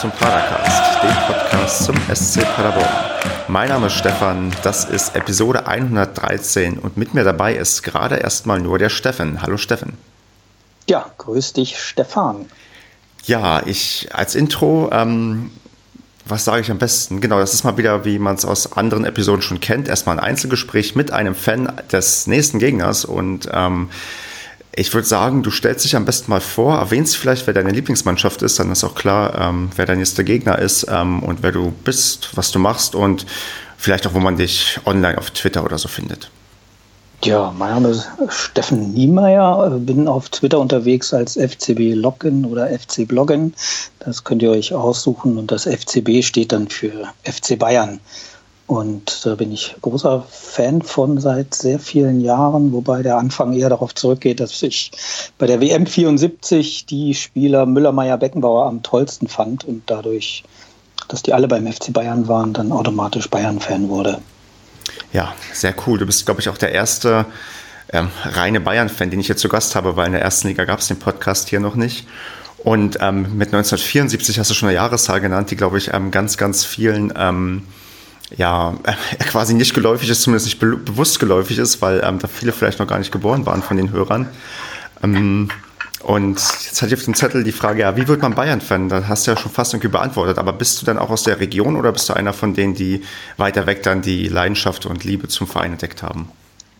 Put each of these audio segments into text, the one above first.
zum Padercast, dem Podcast zum SC Paderborn. Mein Name ist Stefan, das ist Episode 113 und mit mir dabei ist gerade erstmal nur der Steffen. Hallo Steffen. Ja, grüß dich Stefan. Ja, ich als Intro, ähm, was sage ich am besten? Genau, das ist mal wieder, wie man es aus anderen Episoden schon kennt, erstmal ein Einzelgespräch mit einem Fan des nächsten Gegners und ähm, ich würde sagen, du stellst dich am besten mal vor, erwähnst vielleicht, wer deine Lieblingsmannschaft ist, dann ist auch klar, ähm, wer dein nächster Gegner ist ähm, und wer du bist, was du machst und vielleicht auch, wo man dich online auf Twitter oder so findet. Ja, mein Name ist Steffen Niemeyer, bin auf Twitter unterwegs als FCB Login oder FC Bloggen. Das könnt ihr euch aussuchen und das FCB steht dann für FC Bayern. Und da bin ich großer Fan von seit sehr vielen Jahren, wobei der Anfang eher darauf zurückgeht, dass ich bei der WM 74 die Spieler Müller, Meyer, Beckenbauer am tollsten fand und dadurch, dass die alle beim FC Bayern waren, dann automatisch Bayern-Fan wurde. Ja, sehr cool. Du bist, glaube ich, auch der erste ähm, reine Bayern-Fan, den ich jetzt zu Gast habe, weil in der ersten Liga gab es den Podcast hier noch nicht. Und ähm, mit 1974 hast du schon eine Jahreszahl genannt, die, glaube ich, ähm, ganz, ganz vielen ja, quasi nicht geläufig ist, zumindest nicht be bewusst geläufig ist, weil ähm, da viele vielleicht noch gar nicht geboren waren von den Hörern. Ähm, und jetzt hatte ich auf dem Zettel die Frage, ja, wie wird man Bayern-Fan? Da hast du ja schon fast irgendwie beantwortet. Aber bist du dann auch aus der Region oder bist du einer von denen, die weiter weg dann die Leidenschaft und Liebe zum Verein entdeckt haben?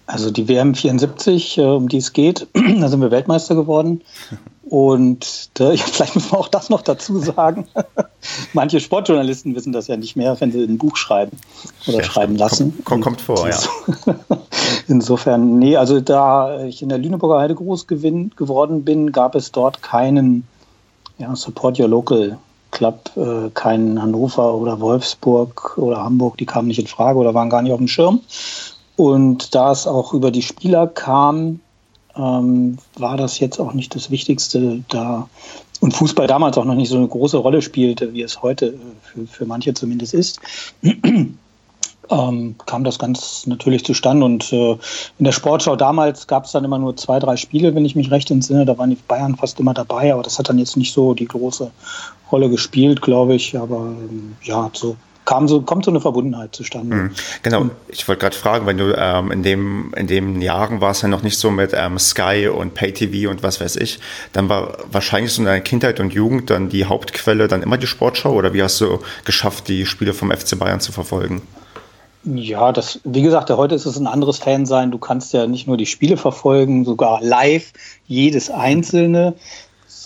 Also die WM 74, äh, um die es geht, da sind wir Weltmeister geworden. Und äh, vielleicht muss man auch das noch dazu sagen. Manche Sportjournalisten wissen das ja nicht mehr, wenn sie ein Buch schreiben oder ja, schreiben lassen. Kommt, kommt vor, ja. Insofern, nee, also da ich in der Lüneburger Heide groß gewinn, geworden bin, gab es dort keinen ja, Support Your Local Club, äh, keinen Hannover oder Wolfsburg oder Hamburg, die kamen nicht in Frage oder waren gar nicht auf dem Schirm. Und da es auch über die Spieler kam, ähm, war das jetzt auch nicht das Wichtigste da. Und Fußball damals auch noch nicht so eine große Rolle spielte, wie es heute äh, für, für manche zumindest ist. Ähm, kam das ganz natürlich zustande. Und äh, in der Sportschau damals gab es dann immer nur zwei, drei Spiele, wenn ich mich recht entsinne. Da waren die Bayern fast immer dabei, aber das hat dann jetzt nicht so die große Rolle gespielt, glaube ich. Aber ähm, ja, so kam so, kommt so eine Verbundenheit zustande. Mhm. Genau, ich wollte gerade fragen, wenn du ähm, in, dem, in den Jahren war es ja noch nicht so mit ähm, Sky und Pay-TV und was weiß ich, dann war wahrscheinlich so in deiner Kindheit und Jugend dann die Hauptquelle dann immer die Sportschau oder wie hast du geschafft, die Spiele vom FC Bayern zu verfolgen? Ja, das, wie gesagt, heute ist es ein anderes Fansein. Du kannst ja nicht nur die Spiele verfolgen, sogar live, jedes einzelne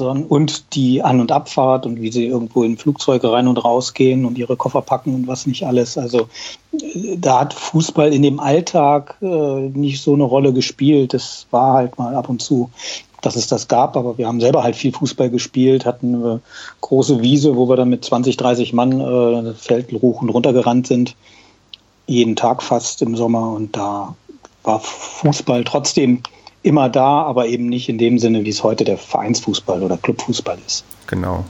sondern, und die An- und Abfahrt und wie sie irgendwo in Flugzeuge rein und raus gehen und ihre Koffer packen und was nicht alles. Also äh, da hat Fußball in dem Alltag äh, nicht so eine Rolle gespielt. Das war halt mal ab und zu, dass es das gab, aber wir haben selber halt viel Fußball gespielt, hatten eine große Wiese, wo wir dann mit 20, 30 Mann äh, Feld hoch und runter gerannt sind. Jeden Tag fast im Sommer und da war Fußball trotzdem immer da, aber eben nicht in dem Sinne, wie es heute der Vereinsfußball oder Clubfußball ist. Genau.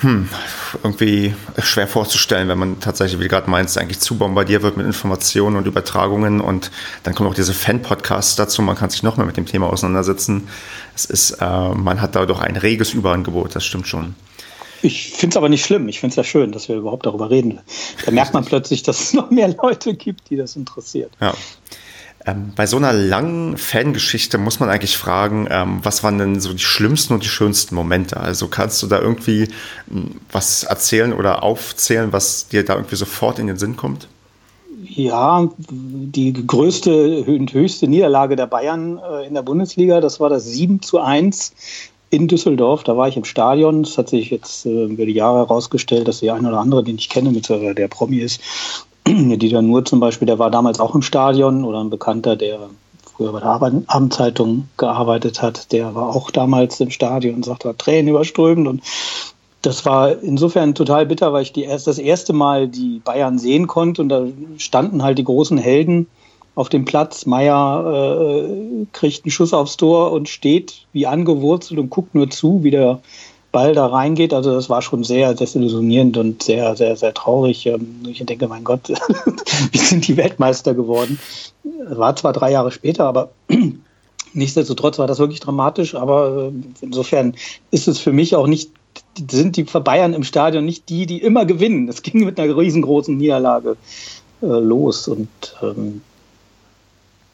Hm, irgendwie schwer vorzustellen, wenn man tatsächlich, wie du gerade meinst, eigentlich zu bombardiert wird mit Informationen und Übertragungen und dann kommen auch diese Fan-Podcasts dazu, man kann sich noch mehr mit dem Thema auseinandersetzen. Es ist, äh, man hat da doch ein reges Überangebot, das stimmt schon. Ich finde es aber nicht schlimm. Ich finde es ja schön, dass wir überhaupt darüber reden. Da merkt man plötzlich, dass es noch mehr Leute gibt, die das interessiert. Ja. Ähm, bei so einer langen Fangeschichte muss man eigentlich fragen, ähm, was waren denn so die schlimmsten und die schönsten Momente? Also kannst du da irgendwie hm, was erzählen oder aufzählen, was dir da irgendwie sofort in den Sinn kommt? Ja, die größte und höchste Niederlage der Bayern äh, in der Bundesliga, das war das 7 zu 1 in Düsseldorf. Da war ich im Stadion. Es hat sich jetzt äh, über die Jahre herausgestellt, dass der eine oder andere, den ich kenne, mit der Promi ist, Dieter Nuhr zum Beispiel, der war damals auch im Stadion oder ein Bekannter, der früher bei der Abendzeitung gearbeitet hat, der war auch damals im Stadion und sagte, Tränen überströmend und das war insofern total bitter, weil ich die erst, das erste Mal die Bayern sehen konnte und da standen halt die großen Helden auf dem Platz. Meier äh, kriegt einen Schuss aufs Tor und steht wie angewurzelt und guckt nur zu, wie der Ball da reingeht. Also das war schon sehr desillusionierend und sehr, sehr, sehr traurig. Ähm, ich denke, mein Gott, wir sind die Weltmeister geworden. War zwar drei Jahre später, aber nichtsdestotrotz war das wirklich dramatisch. Aber äh, insofern ist es für mich auch nicht sind die Bayern im Stadion nicht die, die immer gewinnen. Es ging mit einer riesengroßen Niederlage äh, los. Und ähm,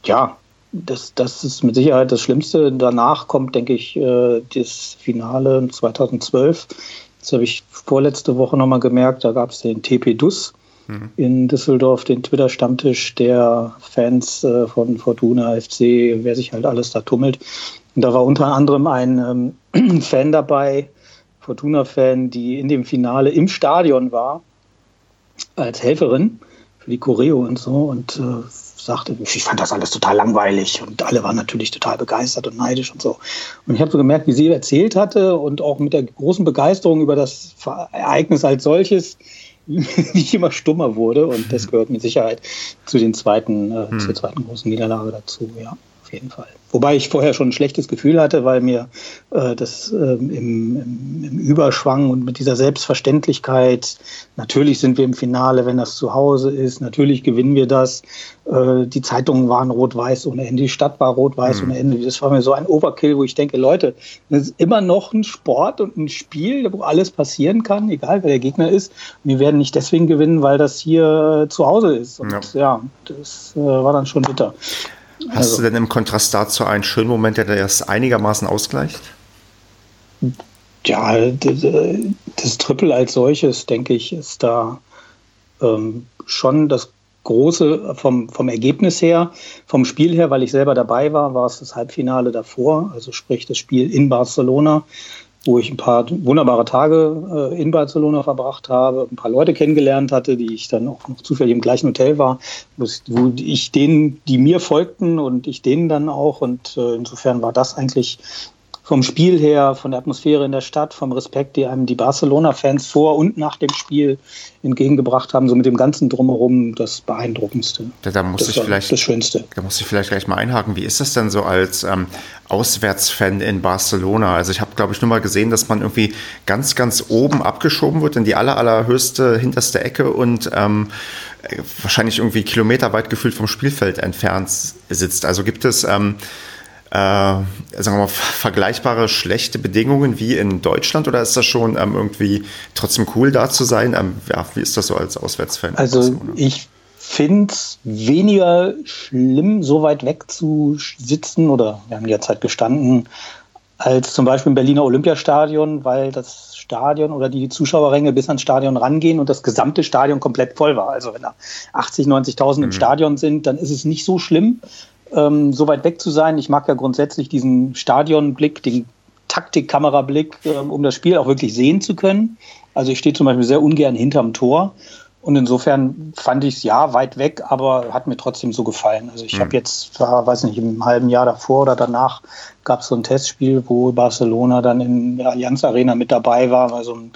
ja, das, das ist mit Sicherheit das Schlimmste. Danach kommt, denke ich, äh, das Finale 2012. Das habe ich vorletzte Woche nochmal gemerkt. Da gab es den TP Dus mhm. in Düsseldorf, den Twitter-Stammtisch der Fans äh, von Fortuna FC, wer sich halt alles da tummelt. Und da war unter anderem ein ähm, Fan dabei, Fortuna-Fan, die in dem Finale im Stadion war, als Helferin für die Choreo und so und äh, sagte, ich fand das alles total langweilig und alle waren natürlich total begeistert und neidisch und so. Und ich habe so gemerkt, wie sie erzählt hatte und auch mit der großen Begeisterung über das Ereignis als solches, wie ich immer stummer wurde und das gehört mit Sicherheit zu den zweiten, äh, hm. zur zweiten großen Niederlage dazu, ja, auf jeden Fall. Wobei ich vorher schon ein schlechtes Gefühl hatte, weil mir äh, das äh, im, im, im, Überschwang und mit dieser Selbstverständlichkeit, natürlich sind wir im Finale, wenn das zu Hause ist, natürlich gewinnen wir das. Äh, die Zeitungen waren rot-weiß ohne Ende, die Stadt war rot-weiß mhm. ohne Ende. Das war mir so ein Overkill, wo ich denke, Leute, das ist immer noch ein Sport und ein Spiel, wo alles passieren kann, egal wer der Gegner ist. Wir werden nicht deswegen gewinnen, weil das hier zu Hause ist. Und ja, ja das äh, war dann schon bitter. Hast also, du denn im Kontrast dazu einen schönen Moment, der das einigermaßen ausgleicht? Ja, das Triple als solches, denke ich, ist da ähm, schon das große vom, vom Ergebnis her, vom Spiel her, weil ich selber dabei war, war es das Halbfinale davor, also sprich das Spiel in Barcelona wo ich ein paar wunderbare Tage äh, in Barcelona verbracht habe, ein paar Leute kennengelernt hatte, die ich dann auch noch zufällig im gleichen Hotel war, wo ich denen, die mir folgten und ich denen dann auch. Und äh, insofern war das eigentlich vom Spiel her, von der Atmosphäre in der Stadt, vom Respekt, die einem die Barcelona-Fans vor und nach dem Spiel entgegengebracht haben, so mit dem ganzen Drumherum das Beeindruckendste. Da, da muss das ich vielleicht, das Schönste. Da muss ich vielleicht gleich mal einhaken. Wie ist das denn so als ähm, Auswärtsfan in Barcelona? Also ich habe, glaube ich, nur mal gesehen, dass man irgendwie ganz, ganz oben abgeschoben wird in die aller, allerhöchste, hinterste Ecke und ähm, wahrscheinlich irgendwie kilometerweit gefühlt vom Spielfeld entfernt sitzt. Also gibt es ähm, äh, sagen wir mal, vergleichbare schlechte Bedingungen wie in Deutschland oder ist das schon ähm, irgendwie trotzdem cool da zu sein? Ähm, ja, wie ist das so als Auswärtsfan? Also ich finde es weniger schlimm, so weit weg zu sitzen oder wir haben derzeit gestanden, als zum Beispiel im Berliner Olympiastadion, weil das Stadion oder die Zuschauerränge bis ans Stadion rangehen und das gesamte Stadion komplett voll war. Also wenn da 80, 90.000 mhm. im Stadion sind, dann ist es nicht so schlimm ähm, so weit weg zu sein. Ich mag ja grundsätzlich diesen Stadionblick, den Taktikkamerablick, ähm, um das Spiel auch wirklich sehen zu können. Also ich stehe zum Beispiel sehr ungern hinterm Tor. Und insofern fand ich es ja weit weg, aber hat mir trotzdem so gefallen. Also ich mhm. habe jetzt, war, weiß nicht, im halben Jahr davor oder danach gab es so ein Testspiel, wo Barcelona dann in der Allianz Arena mit dabei war, bei so einem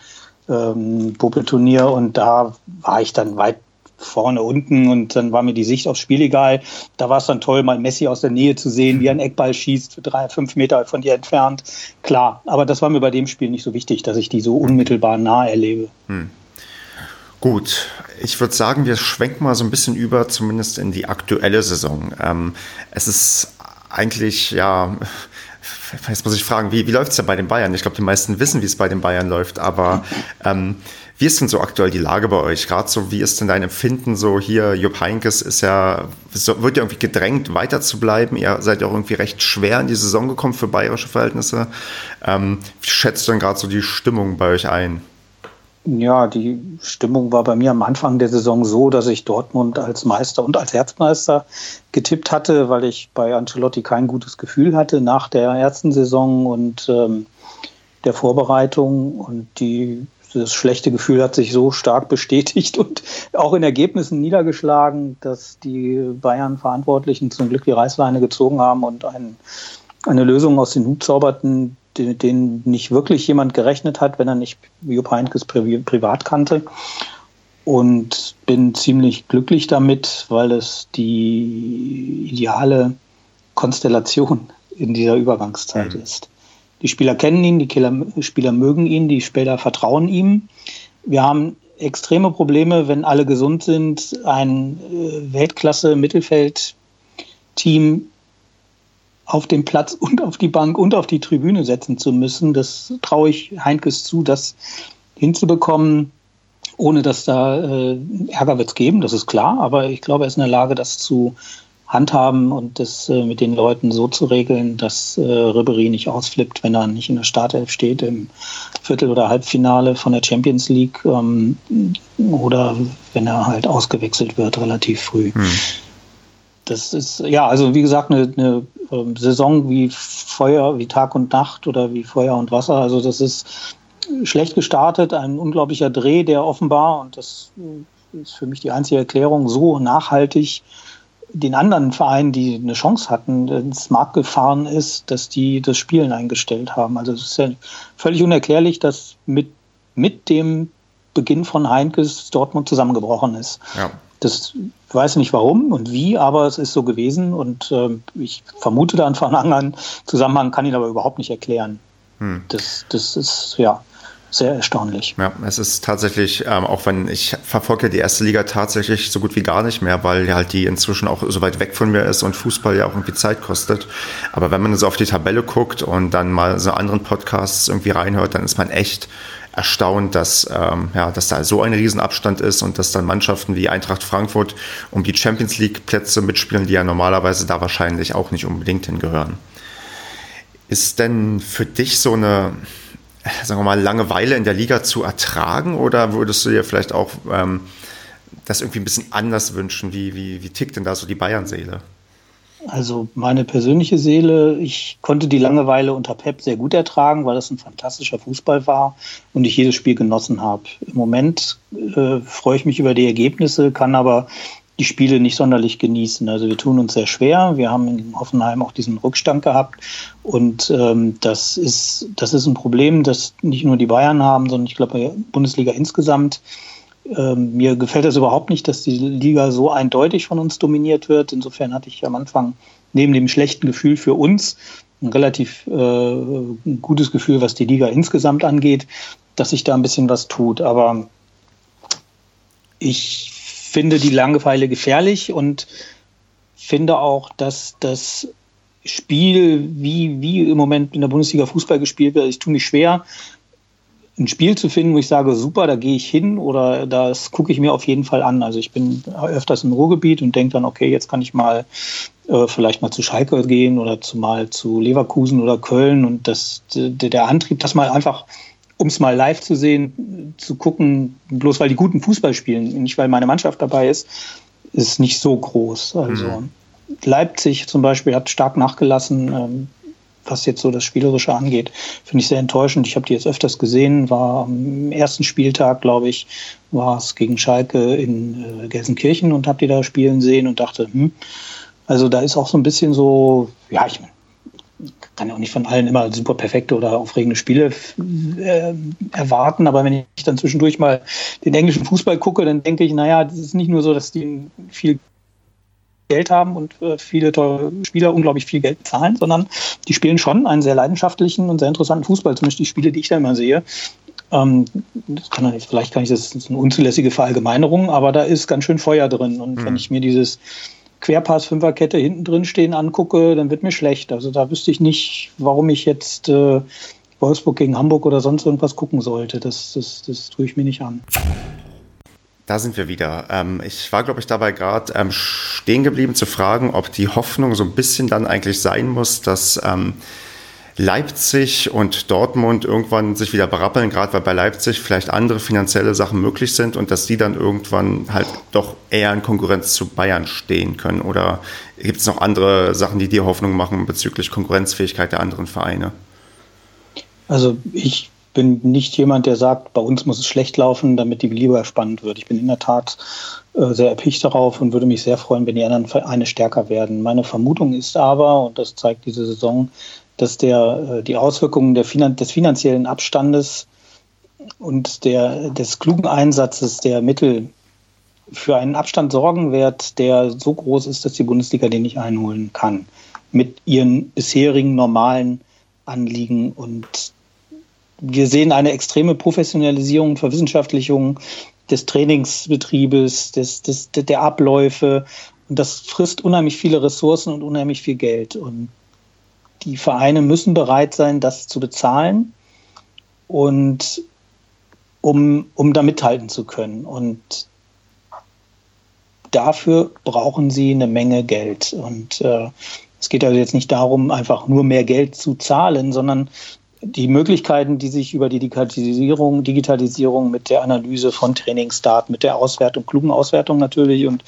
ähm, Popelturnier und da war ich dann weit vorne, unten und dann war mir die Sicht aufs Spiel egal. Da war es dann toll, mal Messi aus der Nähe zu sehen, wie er einen Eckball schießt, drei, fünf Meter von dir entfernt. Klar, aber das war mir bei dem Spiel nicht so wichtig, dass ich die so unmittelbar nah erlebe. Hm. Gut, ich würde sagen, wir schwenken mal so ein bisschen über, zumindest in die aktuelle Saison. Ähm, es ist eigentlich, ja, jetzt muss ich fragen, wie, wie läuft es ja bei den Bayern? Ich glaube, die meisten wissen, wie es bei den Bayern läuft, aber ähm, wie ist denn so aktuell die Lage bei euch? Gerade so, wie ist denn dein Empfinden so hier? Jupp Heinkes ist ja, wird ja irgendwie gedrängt, weiter zu bleiben. Ihr seid ja auch irgendwie recht schwer in die Saison gekommen für bayerische Verhältnisse. Ähm, wie schätzt du denn gerade so die Stimmung bei euch ein? Ja, die Stimmung war bei mir am Anfang der Saison so, dass ich Dortmund als Meister und als Herzmeister getippt hatte, weil ich bei Ancelotti kein gutes Gefühl hatte nach der ersten Saison und ähm, der Vorbereitung. Und die das schlechte Gefühl hat sich so stark bestätigt und auch in Ergebnissen niedergeschlagen, dass die Bayern-Verantwortlichen zum Glück die Reißleine gezogen haben und ein, eine Lösung aus den Hut zauberten, den, den nicht wirklich jemand gerechnet hat, wenn er nicht Jupp Heynckes privat kannte. Und bin ziemlich glücklich damit, weil es die ideale Konstellation in dieser Übergangszeit mhm. ist. Die Spieler kennen ihn, die Spieler mögen ihn, die Spieler vertrauen ihm. Wir haben extreme Probleme, wenn alle gesund sind, ein äh, Weltklasse-Mittelfeld-Team auf den Platz und auf die Bank und auf die Tribüne setzen zu müssen. Das traue ich Heinkes zu, das hinzubekommen, ohne dass da äh, Ärger wird es geben, das ist klar. Aber ich glaube, er ist in der Lage, das zu handhaben und das äh, mit den Leuten so zu regeln, dass äh, Ribery nicht ausflippt, wenn er nicht in der Startelf steht im Viertel- oder Halbfinale von der Champions League ähm, oder wenn er halt ausgewechselt wird relativ früh. Hm. Das ist, ja, also wie gesagt, eine, eine ähm, Saison wie Feuer, wie Tag und Nacht oder wie Feuer und Wasser. Also das ist schlecht gestartet, ein unglaublicher Dreh, der offenbar, und das ist für mich die einzige Erklärung, so nachhaltig den anderen Vereinen, die eine Chance hatten, ins Markt gefahren ist, dass die das Spielen eingestellt haben. Also es ist ja völlig unerklärlich, dass mit, mit dem Beginn von Heinkes Dortmund zusammengebrochen ist. Ja. Das weiß nicht warum und wie, aber es ist so gewesen und äh, ich vermute da einen Zusammenhang, kann ihn aber überhaupt nicht erklären. Hm. Das, das ist, ja sehr erstaunlich. Ja, es ist tatsächlich, ähm, auch wenn ich verfolge die erste Liga tatsächlich so gut wie gar nicht mehr, weil halt die inzwischen auch so weit weg von mir ist und Fußball ja auch irgendwie Zeit kostet. Aber wenn man so auf die Tabelle guckt und dann mal so anderen Podcasts irgendwie reinhört, dann ist man echt erstaunt, dass, ähm, ja, dass da so ein Riesenabstand ist und dass dann Mannschaften wie Eintracht Frankfurt um die Champions League Plätze mitspielen, die ja normalerweise da wahrscheinlich auch nicht unbedingt hingehören. Ist denn für dich so eine, sagen wir mal, Langeweile in der Liga zu ertragen oder würdest du dir vielleicht auch ähm, das irgendwie ein bisschen anders wünschen? Wie, wie, wie tickt denn da so die Bayern-Seele? Also meine persönliche Seele, ich konnte die Langeweile unter Pep sehr gut ertragen, weil das ein fantastischer Fußball war und ich jedes Spiel genossen habe. Im Moment äh, freue ich mich über die Ergebnisse, kann aber die Spiele nicht sonderlich genießen. Also wir tun uns sehr schwer. Wir haben in Hoffenheim auch diesen Rückstand gehabt. Und ähm, das, ist, das ist ein Problem, das nicht nur die Bayern haben, sondern ich glaube, Bundesliga insgesamt. Ähm, mir gefällt es überhaupt nicht, dass die Liga so eindeutig von uns dominiert wird. Insofern hatte ich am Anfang neben dem schlechten Gefühl für uns ein relativ äh, gutes Gefühl, was die Liga insgesamt angeht, dass sich da ein bisschen was tut. Aber ich finde die Langeweile gefährlich und finde auch, dass das Spiel, wie, wie im Moment in der Bundesliga Fußball gespielt wird, ich tue mich schwer, ein Spiel zu finden, wo ich sage, super, da gehe ich hin oder das gucke ich mir auf jeden Fall an. Also ich bin öfters im Ruhrgebiet und denke dann, okay, jetzt kann ich mal äh, vielleicht mal zu Schalke gehen oder zu, mal zu Leverkusen oder Köln und das, der, der Antrieb, das mal einfach um es mal live zu sehen, zu gucken, bloß weil die guten Fußball spielen, nicht weil meine Mannschaft dabei ist, ist nicht so groß. Also mhm. Leipzig zum Beispiel hat stark nachgelassen, ähm, was jetzt so das Spielerische angeht. Finde ich sehr enttäuschend. Ich habe die jetzt öfters gesehen, war am ersten Spieltag, glaube ich, war es gegen Schalke in äh, Gelsenkirchen und habe die da spielen sehen und dachte, hm, also da ist auch so ein bisschen so, ja, ich meine, kann ja auch nicht von allen immer super perfekte oder aufregende Spiele äh, erwarten, aber wenn ich dann zwischendurch mal den englischen Fußball gucke, dann denke ich, naja, das ist nicht nur so, dass die viel Geld haben und äh, viele teure Spieler unglaublich viel Geld zahlen, sondern die spielen schon einen sehr leidenschaftlichen und sehr interessanten Fußball, zumindest die Spiele, die ich da immer sehe. Ähm, kann, vielleicht kann ich das, das ist eine unzulässige Verallgemeinerung, aber da ist ganz schön Feuer drin. Und mhm. wenn ich mir dieses Querpass-Fünferkette hinten drin stehen angucke, dann wird mir schlecht. Also da wüsste ich nicht, warum ich jetzt äh, Wolfsburg gegen Hamburg oder sonst irgendwas gucken sollte. Das, das, das tue ich mir nicht an. Da sind wir wieder. Ähm, ich war, glaube ich, dabei gerade ähm, stehen geblieben zu fragen, ob die Hoffnung so ein bisschen dann eigentlich sein muss, dass ähm, Leipzig und Dortmund irgendwann sich wieder berappeln, gerade weil bei Leipzig vielleicht andere finanzielle Sachen möglich sind und dass die dann irgendwann halt doch eher in Konkurrenz zu Bayern stehen können? Oder gibt es noch andere Sachen, die dir Hoffnung machen bezüglich Konkurrenzfähigkeit der anderen Vereine? Also ich bin nicht jemand, der sagt, bei uns muss es schlecht laufen, damit die Liga spannend wird. Ich bin in der Tat äh, sehr erpicht darauf und würde mich sehr freuen, wenn die anderen Vereine stärker werden. Meine Vermutung ist aber, und das zeigt diese Saison, dass der, äh, die Auswirkungen der Finan des finanziellen Abstandes und der, des klugen Einsatzes der Mittel für einen Abstand sorgen wird, der so groß ist, dass die Bundesliga den nicht einholen kann. Mit ihren bisherigen normalen Anliegen. Und wir sehen eine extreme Professionalisierung Verwissenschaftlichung des Trainingsbetriebes, des, des, der Abläufe. Und das frisst unheimlich viele Ressourcen und unheimlich viel Geld. Und die Vereine müssen bereit sein, das zu bezahlen und um, um da mithalten zu können. Und dafür brauchen sie eine Menge Geld. Und äh, es geht also jetzt nicht darum, einfach nur mehr Geld zu zahlen, sondern die Möglichkeiten, die sich über die Digitalisierung, Digitalisierung mit der Analyse von Trainingsdaten, mit der Auswertung, klugen Auswertung natürlich und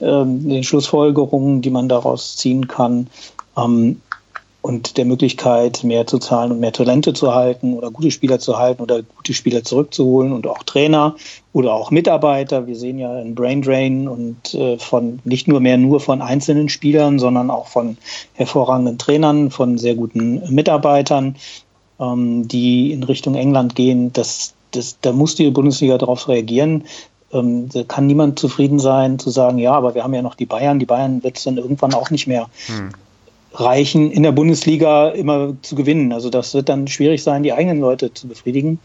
ähm, den Schlussfolgerungen, die man daraus ziehen kann, ähm, und der Möglichkeit, mehr zu zahlen und mehr Talente zu halten oder gute Spieler zu halten oder gute Spieler zurückzuholen und auch Trainer oder auch Mitarbeiter. Wir sehen ja ein Brain Drain und äh, von nicht nur mehr nur von einzelnen Spielern, sondern auch von hervorragenden Trainern, von sehr guten Mitarbeitern, ähm, die in Richtung England gehen. Das, das, da muss die Bundesliga darauf reagieren. Ähm, da kann niemand zufrieden sein zu sagen, ja, aber wir haben ja noch die Bayern. Die Bayern wird es dann irgendwann auch nicht mehr hm reichen, in der Bundesliga immer zu gewinnen. Also das wird dann schwierig sein, die eigenen Leute zu befriedigen.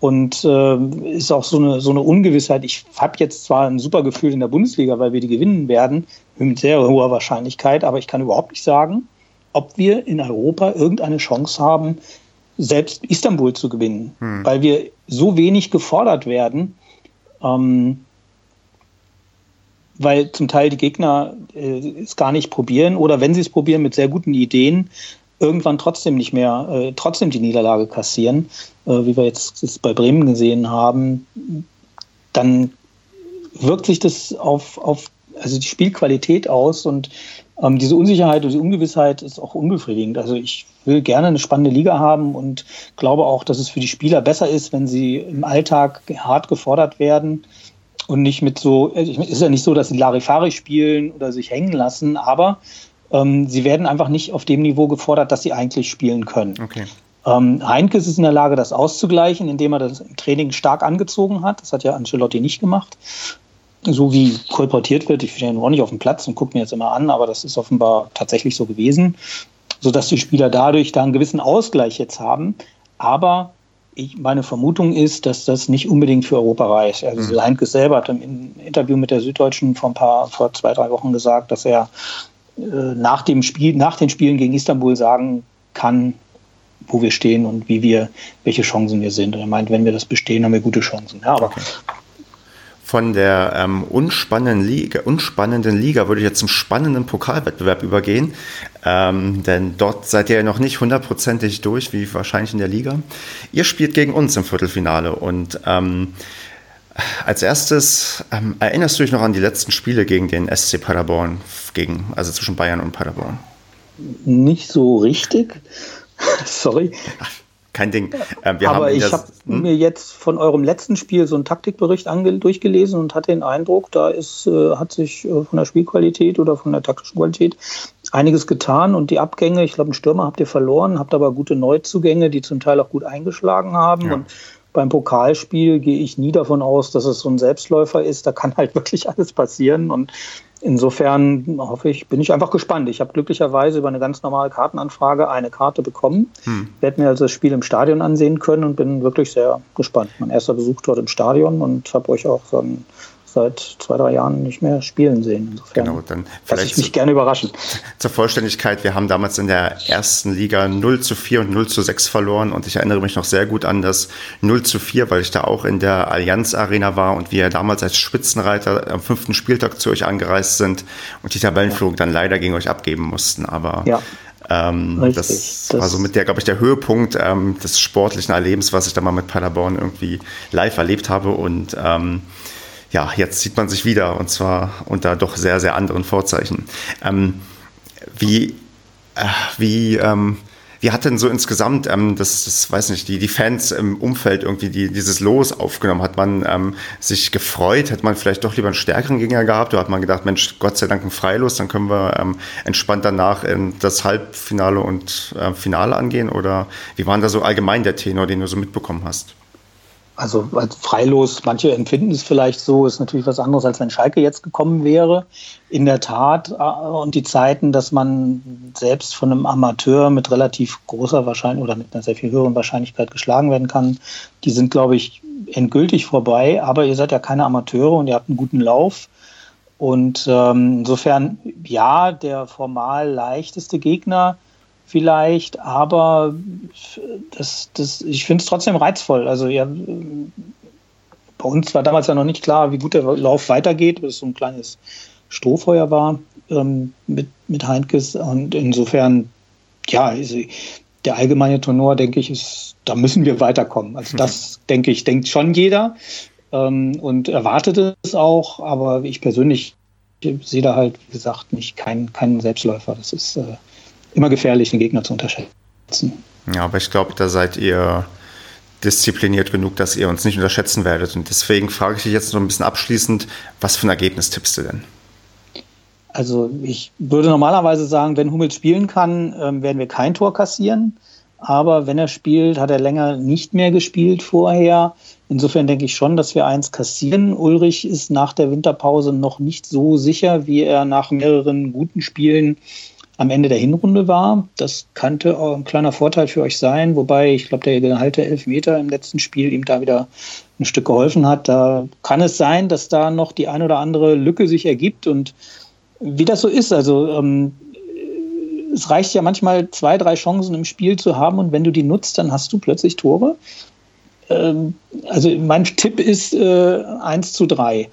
Und äh, ist auch so eine, so eine Ungewissheit. Ich habe jetzt zwar ein super Gefühl in der Bundesliga, weil wir die gewinnen werden, mit sehr hoher Wahrscheinlichkeit, aber ich kann überhaupt nicht sagen, ob wir in Europa irgendeine Chance haben, selbst Istanbul zu gewinnen, hm. weil wir so wenig gefordert werden. Ähm, weil zum Teil die Gegner äh, es gar nicht probieren oder wenn sie es probieren mit sehr guten Ideen, irgendwann trotzdem nicht mehr, äh, trotzdem die Niederlage kassieren, äh, wie wir jetzt bei Bremen gesehen haben, dann wirkt sich das auf, auf also die Spielqualität aus und ähm, diese Unsicherheit und die Ungewissheit ist auch unbefriedigend. Also ich will gerne eine spannende Liga haben und glaube auch, dass es für die Spieler besser ist, wenn sie im Alltag hart gefordert werden und nicht mit so, es ist ja nicht so, dass sie Larifari spielen oder sich hängen lassen, aber ähm, sie werden einfach nicht auf dem Niveau gefordert, dass sie eigentlich spielen können. Okay. Ähm, Heinkes ist in der Lage, das auszugleichen, indem er das im Training stark angezogen hat. Das hat ja Ancelotti nicht gemacht. So wie kolportiert wird, ich stehe auch nicht auf dem Platz und gucke mir jetzt immer an, aber das ist offenbar tatsächlich so gewesen, sodass die Spieler dadurch da einen gewissen Ausgleich jetzt haben. Aber ich, meine Vermutung ist, dass das nicht unbedingt für Europa reicht. Also mhm. Heinkes selber hat im Interview mit der Süddeutschen vor ein paar, vor zwei, drei Wochen gesagt, dass er äh, nach dem Spiel, nach den Spielen gegen Istanbul sagen kann, wo wir stehen und wie wir, welche Chancen wir sind. Und er meint, wenn wir das bestehen, haben wir gute Chancen. Ja, aber okay von der ähm, unspannenden, Liga, unspannenden Liga würde ich jetzt zum spannenden Pokalwettbewerb übergehen. Ähm, denn dort seid ihr ja noch nicht hundertprozentig durch, wie wahrscheinlich in der Liga. Ihr spielt gegen uns im Viertelfinale und ähm, als erstes ähm, erinnerst du dich noch an die letzten Spiele gegen den SC Paderborn, gegen, also zwischen Bayern und Paderborn? Nicht so richtig. Sorry. Kein Ding. Ähm, Aber ich habe hm? mir jetzt von eurem letzten Spiel so einen Taktikbericht durchgelesen und hatte den Eindruck, da ist, äh, hat sich äh, von der Spielqualität oder von der taktischen Qualität einiges getan und die Abgänge, ich glaube, einen Stürmer habt ihr verloren, habt aber gute Neuzugänge, die zum Teil auch gut eingeschlagen haben. Ja. Und beim Pokalspiel gehe ich nie davon aus, dass es so ein Selbstläufer ist. Da kann halt wirklich alles passieren und Insofern hoffe ich, bin ich einfach gespannt. Ich habe glücklicherweise über eine ganz normale Kartenanfrage eine Karte bekommen, hm. werde mir also das Spiel im Stadion ansehen können und bin wirklich sehr gespannt. Mein erster Besuch dort im Stadion und habe euch auch so ein seit zwei, drei Jahren nicht mehr spielen sehen. Insofern genau, dann vielleicht ich mich zu, gerne überraschen. Zur Vollständigkeit, wir haben damals in der ersten Liga 0 zu 4 und 0 zu 6 verloren und ich erinnere mich noch sehr gut an das 0 zu 4, weil ich da auch in der Allianz Arena war und wir damals als Spitzenreiter am fünften Spieltag zu euch angereist sind und die Tabellenführung ja. dann leider gegen euch abgeben mussten. Aber ja. Ähm, das, das, war so mit der, glaube ich, der Höhepunkt ähm, des sportlichen Erlebens, was ich da mal mit Paderborn irgendwie live erlebt habe. Und ähm, ja, jetzt sieht man sich wieder und zwar unter doch sehr, sehr anderen Vorzeichen. Ähm, wie, äh, wie, ähm, wie hat denn so insgesamt, ähm, das, das weiß nicht, die, die Fans im Umfeld irgendwie die, dieses Los aufgenommen? Hat man ähm, sich gefreut? Hätte man vielleicht doch lieber einen stärkeren Gegner gehabt? Oder hat man gedacht, Mensch, Gott sei Dank ein Freilos, dann können wir ähm, entspannt danach in das Halbfinale und äh, Finale angehen? Oder wie war da so allgemein der Tenor, den du so mitbekommen hast? Also als freilos, manche empfinden es vielleicht so, ist natürlich was anderes, als wenn Schalke jetzt gekommen wäre. In der Tat, äh, und die Zeiten, dass man selbst von einem Amateur mit relativ großer Wahrscheinlichkeit oder mit einer sehr viel höheren Wahrscheinlichkeit geschlagen werden kann, die sind, glaube ich, endgültig vorbei. Aber ihr seid ja keine Amateure und ihr habt einen guten Lauf. Und ähm, insofern, ja, der formal leichteste Gegner vielleicht, aber das, das, ich finde es trotzdem reizvoll. Also ja, bei uns war damals ja noch nicht klar, wie gut der Lauf weitergeht, weil es so ein kleines Strohfeuer war ähm, mit, mit Heinkes. Und insofern, ja, also der allgemeine Tenor, denke ich, ist, da müssen wir weiterkommen. Also das, mhm. denke ich, denkt schon jeder ähm, und erwartet es auch, aber ich persönlich sehe da halt, wie gesagt, nicht keinen kein Selbstläufer. Das ist äh, immer gefährlich, den Gegner zu unterschätzen. Ja, aber ich glaube, da seid ihr diszipliniert genug, dass ihr uns nicht unterschätzen werdet. Und deswegen frage ich dich jetzt noch ein bisschen abschließend, was für ein Ergebnis tippst du denn? Also ich würde normalerweise sagen, wenn Hummels spielen kann, ähm, werden wir kein Tor kassieren. Aber wenn er spielt, hat er länger nicht mehr gespielt vorher. Insofern denke ich schon, dass wir eins kassieren. Ulrich ist nach der Winterpause noch nicht so sicher, wie er nach mehreren guten Spielen am Ende der Hinrunde war. Das könnte auch ein kleiner Vorteil für euch sein, wobei ich glaube, der gehalte Elfmeter im letzten Spiel ihm da wieder ein Stück geholfen hat. Da kann es sein, dass da noch die ein oder andere Lücke sich ergibt und wie das so ist, also ähm, es reicht ja manchmal zwei, drei Chancen im Spiel zu haben und wenn du die nutzt, dann hast du plötzlich Tore. Ähm, also mein Tipp ist äh, 1 zu 3.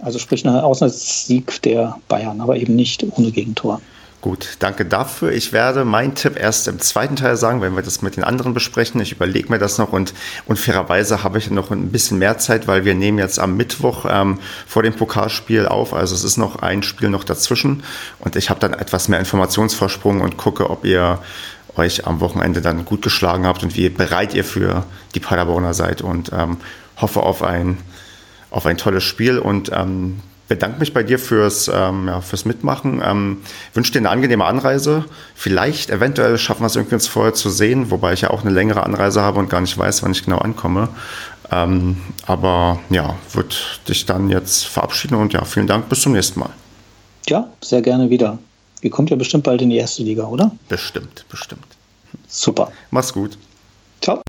Also sprich ein Auslandssieg der Bayern, aber eben nicht ohne Gegentor. Gut, danke dafür. Ich werde meinen Tipp erst im zweiten Teil sagen, wenn wir das mit den anderen besprechen. Ich überlege mir das noch und, und fairerweise habe ich noch ein bisschen mehr Zeit, weil wir nehmen jetzt am Mittwoch ähm, vor dem Pokalspiel auf. Also es ist noch ein Spiel noch dazwischen und ich habe dann etwas mehr Informationsvorsprung und gucke, ob ihr euch am Wochenende dann gut geschlagen habt und wie bereit ihr für die Paderborner seid und ähm, hoffe auf ein, auf ein tolles Spiel und ähm, bedanke mich bei dir fürs, ähm, ja, fürs Mitmachen. Ähm, wünsche dir eine angenehme Anreise. Vielleicht, eventuell schaffen wir es irgendwie uns vorher zu sehen, wobei ich ja auch eine längere Anreise habe und gar nicht weiß, wann ich genau ankomme. Ähm, aber ja, würde dich dann jetzt verabschieden und ja, vielen Dank. Bis zum nächsten Mal. Ja, sehr gerne wieder. Ihr kommt ja bestimmt bald in die erste Liga, oder? Bestimmt, bestimmt. Super. Mach's gut. Ciao.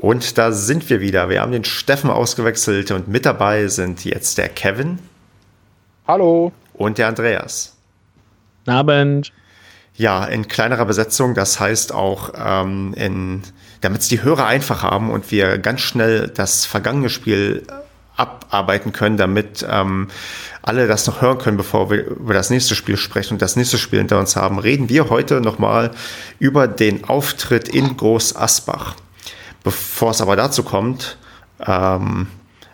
Und da sind wir wieder. Wir haben den Steffen ausgewechselt und mit dabei sind jetzt der Kevin. Hallo. Und der Andreas. Guten Abend. Ja, in kleinerer Besetzung, das heißt auch, ähm, damit es die Hörer einfach haben und wir ganz schnell das vergangene Spiel abarbeiten können, damit ähm, alle das noch hören können, bevor wir über das nächste Spiel sprechen und das nächste Spiel hinter uns haben, reden wir heute nochmal über den Auftritt in Groß Asbach. Bevor es aber dazu kommt, ähm,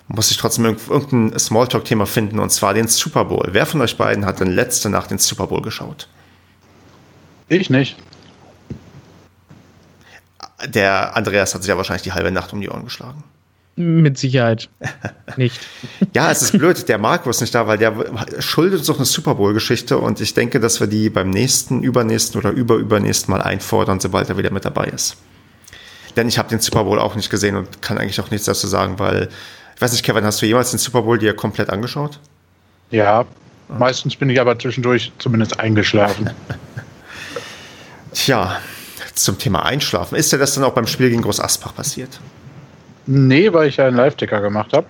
muss ich trotzdem irgendein Smalltalk-Thema finden, und zwar den Super Bowl. Wer von euch beiden hat denn letzte Nacht den Super Bowl geschaut? Ich nicht. Der Andreas hat sich ja wahrscheinlich die halbe Nacht um die Ohren geschlagen. Mit Sicherheit nicht. ja, es ist blöd, der Markus nicht da, weil der schuldet uns doch eine Super Bowl-Geschichte und ich denke, dass wir die beim nächsten, übernächsten oder überübernächsten Mal einfordern, sobald er wieder mit dabei ist. Denn ich habe den Super Bowl auch nicht gesehen und kann eigentlich auch nichts dazu sagen, weil, ich weiß nicht, Kevin, hast du jemals den Super Bowl dir komplett angeschaut? Ja, meistens bin ich aber zwischendurch zumindest eingeschlafen. Tja, zum Thema Einschlafen. Ist dir das dann auch beim Spiel gegen Groß Asbach passiert? Nee, weil ich ja einen Live-Ticker gemacht habe.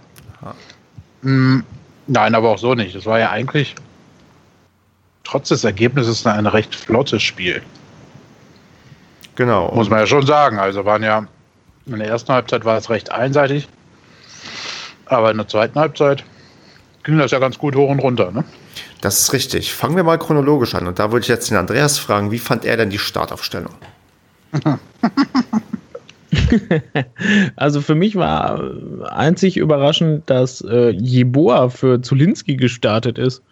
Mm, nein, aber auch so nicht. Es war ja eigentlich trotz des Ergebnisses ein recht flottes Spiel. Genau. Muss man ja schon sagen. Also waren ja in der ersten Halbzeit war es recht einseitig. Aber in der zweiten Halbzeit ging das ja ganz gut hoch und runter. Ne? Das ist richtig. Fangen wir mal chronologisch an. Und da würde ich jetzt den Andreas fragen, wie fand er denn die Startaufstellung? also für mich war einzig überraschend, dass äh, Jeboa für Zulinski gestartet ist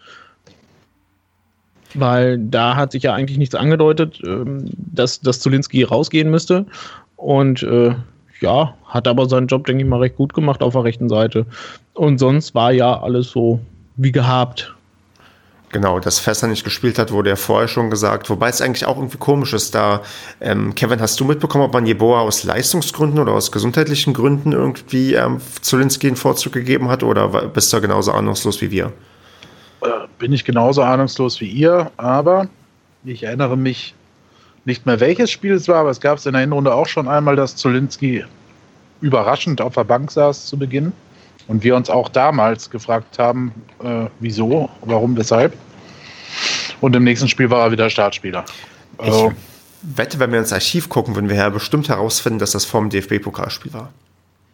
weil da hat sich ja eigentlich nichts angedeutet, ähm, dass, dass Zulinski rausgehen müsste. Und äh, ja, hat aber seinen Job, denke ich mal, recht gut gemacht auf der rechten Seite. Und sonst war ja alles so wie gehabt. Genau, dass Fässer nicht gespielt hat, wurde ja vorher schon gesagt. Wobei es eigentlich auch irgendwie komisch ist, da, ähm, Kevin, hast du mitbekommen, ob man Jeboa aus Leistungsgründen oder aus gesundheitlichen Gründen irgendwie ähm, Zulinski einen Vorzug gegeben hat oder bist du genauso ahnungslos wie wir? Bin ich genauso ahnungslos wie ihr, aber ich erinnere mich nicht mehr, welches Spiel es war, aber es gab es in der Hinrunde auch schon einmal, dass Zolinski überraschend auf der Bank saß zu Beginn und wir uns auch damals gefragt haben, äh, wieso, warum, weshalb. Und im nächsten Spiel war er wieder Startspieler. Also, ich wette, wenn wir ins Archiv gucken, würden wir ja bestimmt herausfinden, dass das vom DFB-Pokalspiel war.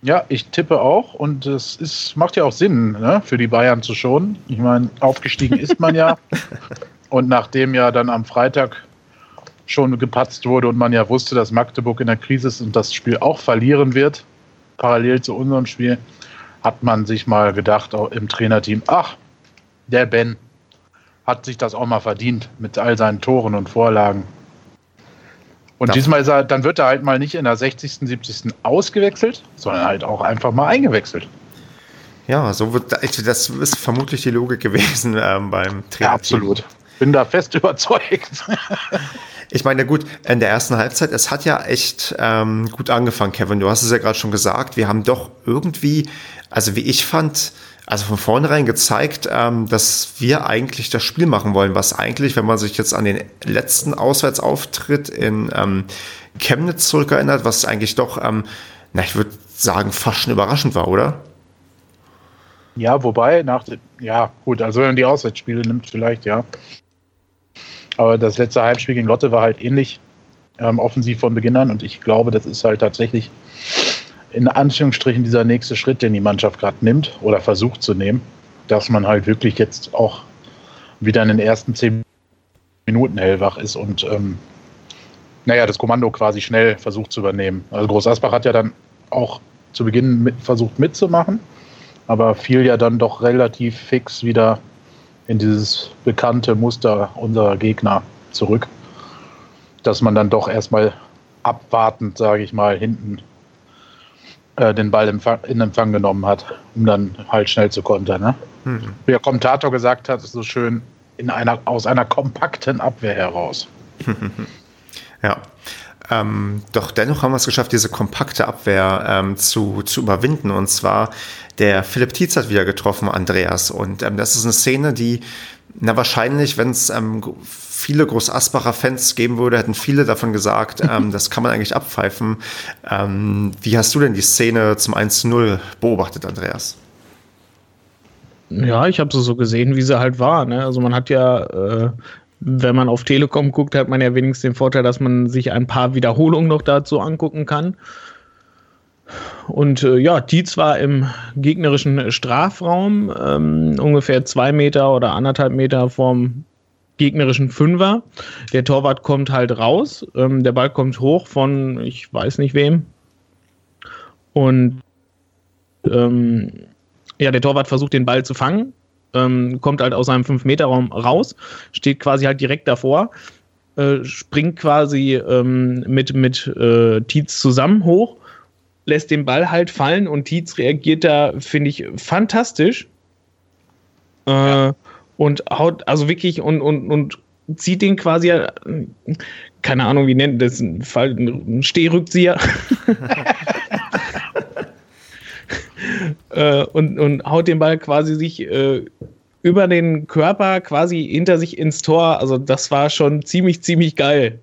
Ja, ich tippe auch und es ist, macht ja auch Sinn, ne, für die Bayern zu schonen. Ich meine, aufgestiegen ist man ja. Und nachdem ja dann am Freitag schon gepatzt wurde und man ja wusste, dass Magdeburg in der Krise ist und das Spiel auch verlieren wird, parallel zu unserem Spiel, hat man sich mal gedacht, auch im Trainerteam, ach, der Ben hat sich das auch mal verdient mit all seinen Toren und Vorlagen. Und ja. diesmal ist er, dann wird er halt mal nicht in der 60., 70. ausgewechselt, sondern halt auch einfach mal eingewechselt. Ja, so wird das ist vermutlich die Logik gewesen ähm, beim Trainer. Ja, absolut. Bin da fest überzeugt. ich meine, gut, in der ersten Halbzeit, es hat ja echt ähm, gut angefangen, Kevin. Du hast es ja gerade schon gesagt. Wir haben doch irgendwie, also wie ich fand, also von vornherein gezeigt, ähm, dass wir eigentlich das Spiel machen wollen, was eigentlich, wenn man sich jetzt an den letzten Auswärtsauftritt in ähm, Chemnitz zurückerinnert, was eigentlich doch, ähm, na, ich würde sagen, fast schon überraschend war, oder? Ja, wobei, nach, ja, gut, also wenn man die Auswärtsspiele nimmt, vielleicht, ja. Aber das letzte Heimspiel gegen Lotte war halt ähnlich ähm, offensiv von Beginn an und ich glaube, das ist halt tatsächlich in Anführungsstrichen dieser nächste Schritt, den die Mannschaft gerade nimmt oder versucht zu nehmen, dass man halt wirklich jetzt auch wieder in den ersten zehn Minuten hellwach ist und ähm, naja, das Kommando quasi schnell versucht zu übernehmen. Also Groß Asbach hat ja dann auch zu Beginn mit, versucht mitzumachen, aber fiel ja dann doch relativ fix wieder in dieses bekannte Muster unserer Gegner zurück, dass man dann doch erstmal abwartend, sage ich mal, hinten äh, den Ball in Empfang genommen hat, um dann halt schnell zu kontern. Ne? Mhm. Wie der Kommentator gesagt hat, ist so schön in einer, aus einer kompakten Abwehr heraus. ja. Ähm, doch dennoch haben wir es geschafft, diese kompakte Abwehr ähm, zu, zu überwinden. Und zwar der Philipp Tietz hat wieder getroffen, Andreas. Und ähm, das ist eine Szene, die, na wahrscheinlich, wenn es ähm, viele Groß-Asbacher Fans geben würde, hätten viele davon gesagt, ähm, das kann man eigentlich abpfeifen. Ähm, wie hast du denn die Szene zum 1-0 beobachtet, Andreas? Ja, ich habe sie so gesehen, wie sie halt war. Ne? Also man hat ja, äh, wenn man auf Telekom guckt, hat man ja wenigstens den Vorteil, dass man sich ein paar Wiederholungen noch dazu angucken kann. Und äh, ja, Dietz war im gegnerischen Strafraum, ähm, ungefähr zwei Meter oder anderthalb Meter vom gegnerischen Fünfer. Der Torwart kommt halt raus, ähm, der Ball kommt hoch von, ich weiß nicht wem. Und ähm, ja, der Torwart versucht den Ball zu fangen, ähm, kommt halt aus seinem 5-Meter-Raum raus, steht quasi halt direkt davor, äh, springt quasi ähm, mit, mit äh, Tietz zusammen hoch lässt den Ball halt fallen und Tietz reagiert da, finde ich, fantastisch. Äh, ja. Und haut, also wirklich, und, und, und zieht den quasi, keine Ahnung, wie nennt das, ein, Fall, ein Stehrückzieher. äh, und, und haut den Ball quasi sich äh, über den Körper quasi hinter sich ins Tor. Also das war schon ziemlich, ziemlich geil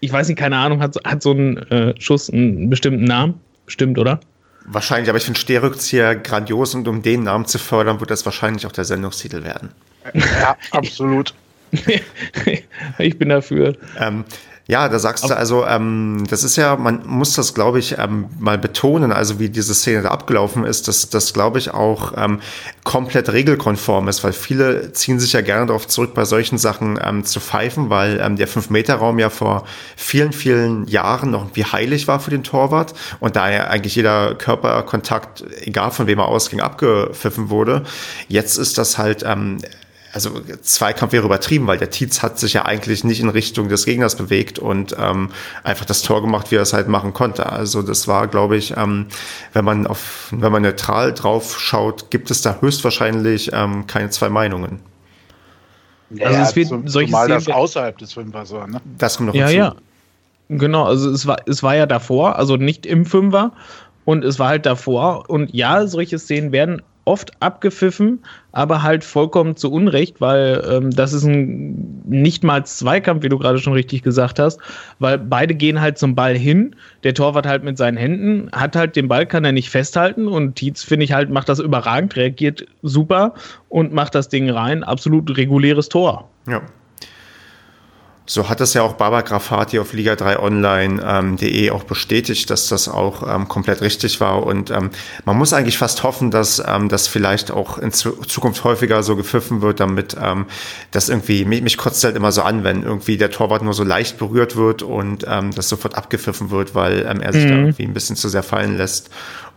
ich weiß nicht, keine Ahnung, hat, hat so ein äh, Schuss einen bestimmten Namen? Bestimmt, oder? Wahrscheinlich, aber ich finde Stehrückzieher grandios und um den Namen zu fördern, wird das wahrscheinlich auch der Sendungstitel werden. Ja, absolut. ich bin dafür. Ähm, ja, da sagst du also, ähm, das ist ja, man muss das, glaube ich, ähm, mal betonen, also wie diese Szene da abgelaufen ist, dass das, glaube ich, auch ähm, komplett regelkonform ist, weil viele ziehen sich ja gerne darauf zurück, bei solchen Sachen ähm, zu pfeifen, weil ähm, der Fünf-Meter-Raum ja vor vielen, vielen Jahren noch wie heilig war für den Torwart und da ja eigentlich jeder Körperkontakt, egal von wem er ausging, abgepfiffen wurde. Jetzt ist das halt ähm, also Zweikampf wäre übertrieben, weil der Tietz hat sich ja eigentlich nicht in Richtung des Gegners bewegt und ähm, einfach das Tor gemacht, wie er es halt machen konnte. Also das war, glaube ich, ähm, wenn man auf, wenn man neutral drauf schaut, gibt es da höchstwahrscheinlich ähm, keine zwei Meinungen. Ja, also es wird zum, solche zumal das außerhalb des Fünfers war, ne? Das kommt noch ja, hinzu. Ja, Genau, also es war, es war ja davor, also nicht im Fünfer und es war halt davor und ja, solche Szenen werden oft abgepfiffen, aber halt vollkommen zu Unrecht, weil ähm, das ist ein nicht mal Zweikampf, wie du gerade schon richtig gesagt hast, weil beide gehen halt zum Ball hin. Der Torwart halt mit seinen Händen hat halt den Ball, kann er nicht festhalten und Tietz, finde ich halt, macht das überragend, reagiert super und macht das Ding rein. Absolut reguläres Tor. Ja, so hat es ja auch Baba Grafati auf liga3online.de ähm, auch bestätigt, dass das auch ähm, komplett richtig war. Und ähm, man muss eigentlich fast hoffen, dass ähm, das vielleicht auch in Zukunft häufiger so gepfiffen wird, damit ähm, das irgendwie, mich, mich kotzt halt immer so an, wenn irgendwie der Torwart nur so leicht berührt wird und ähm, das sofort abgepfiffen wird, weil ähm, er sich mhm. da irgendwie ein bisschen zu sehr fallen lässt.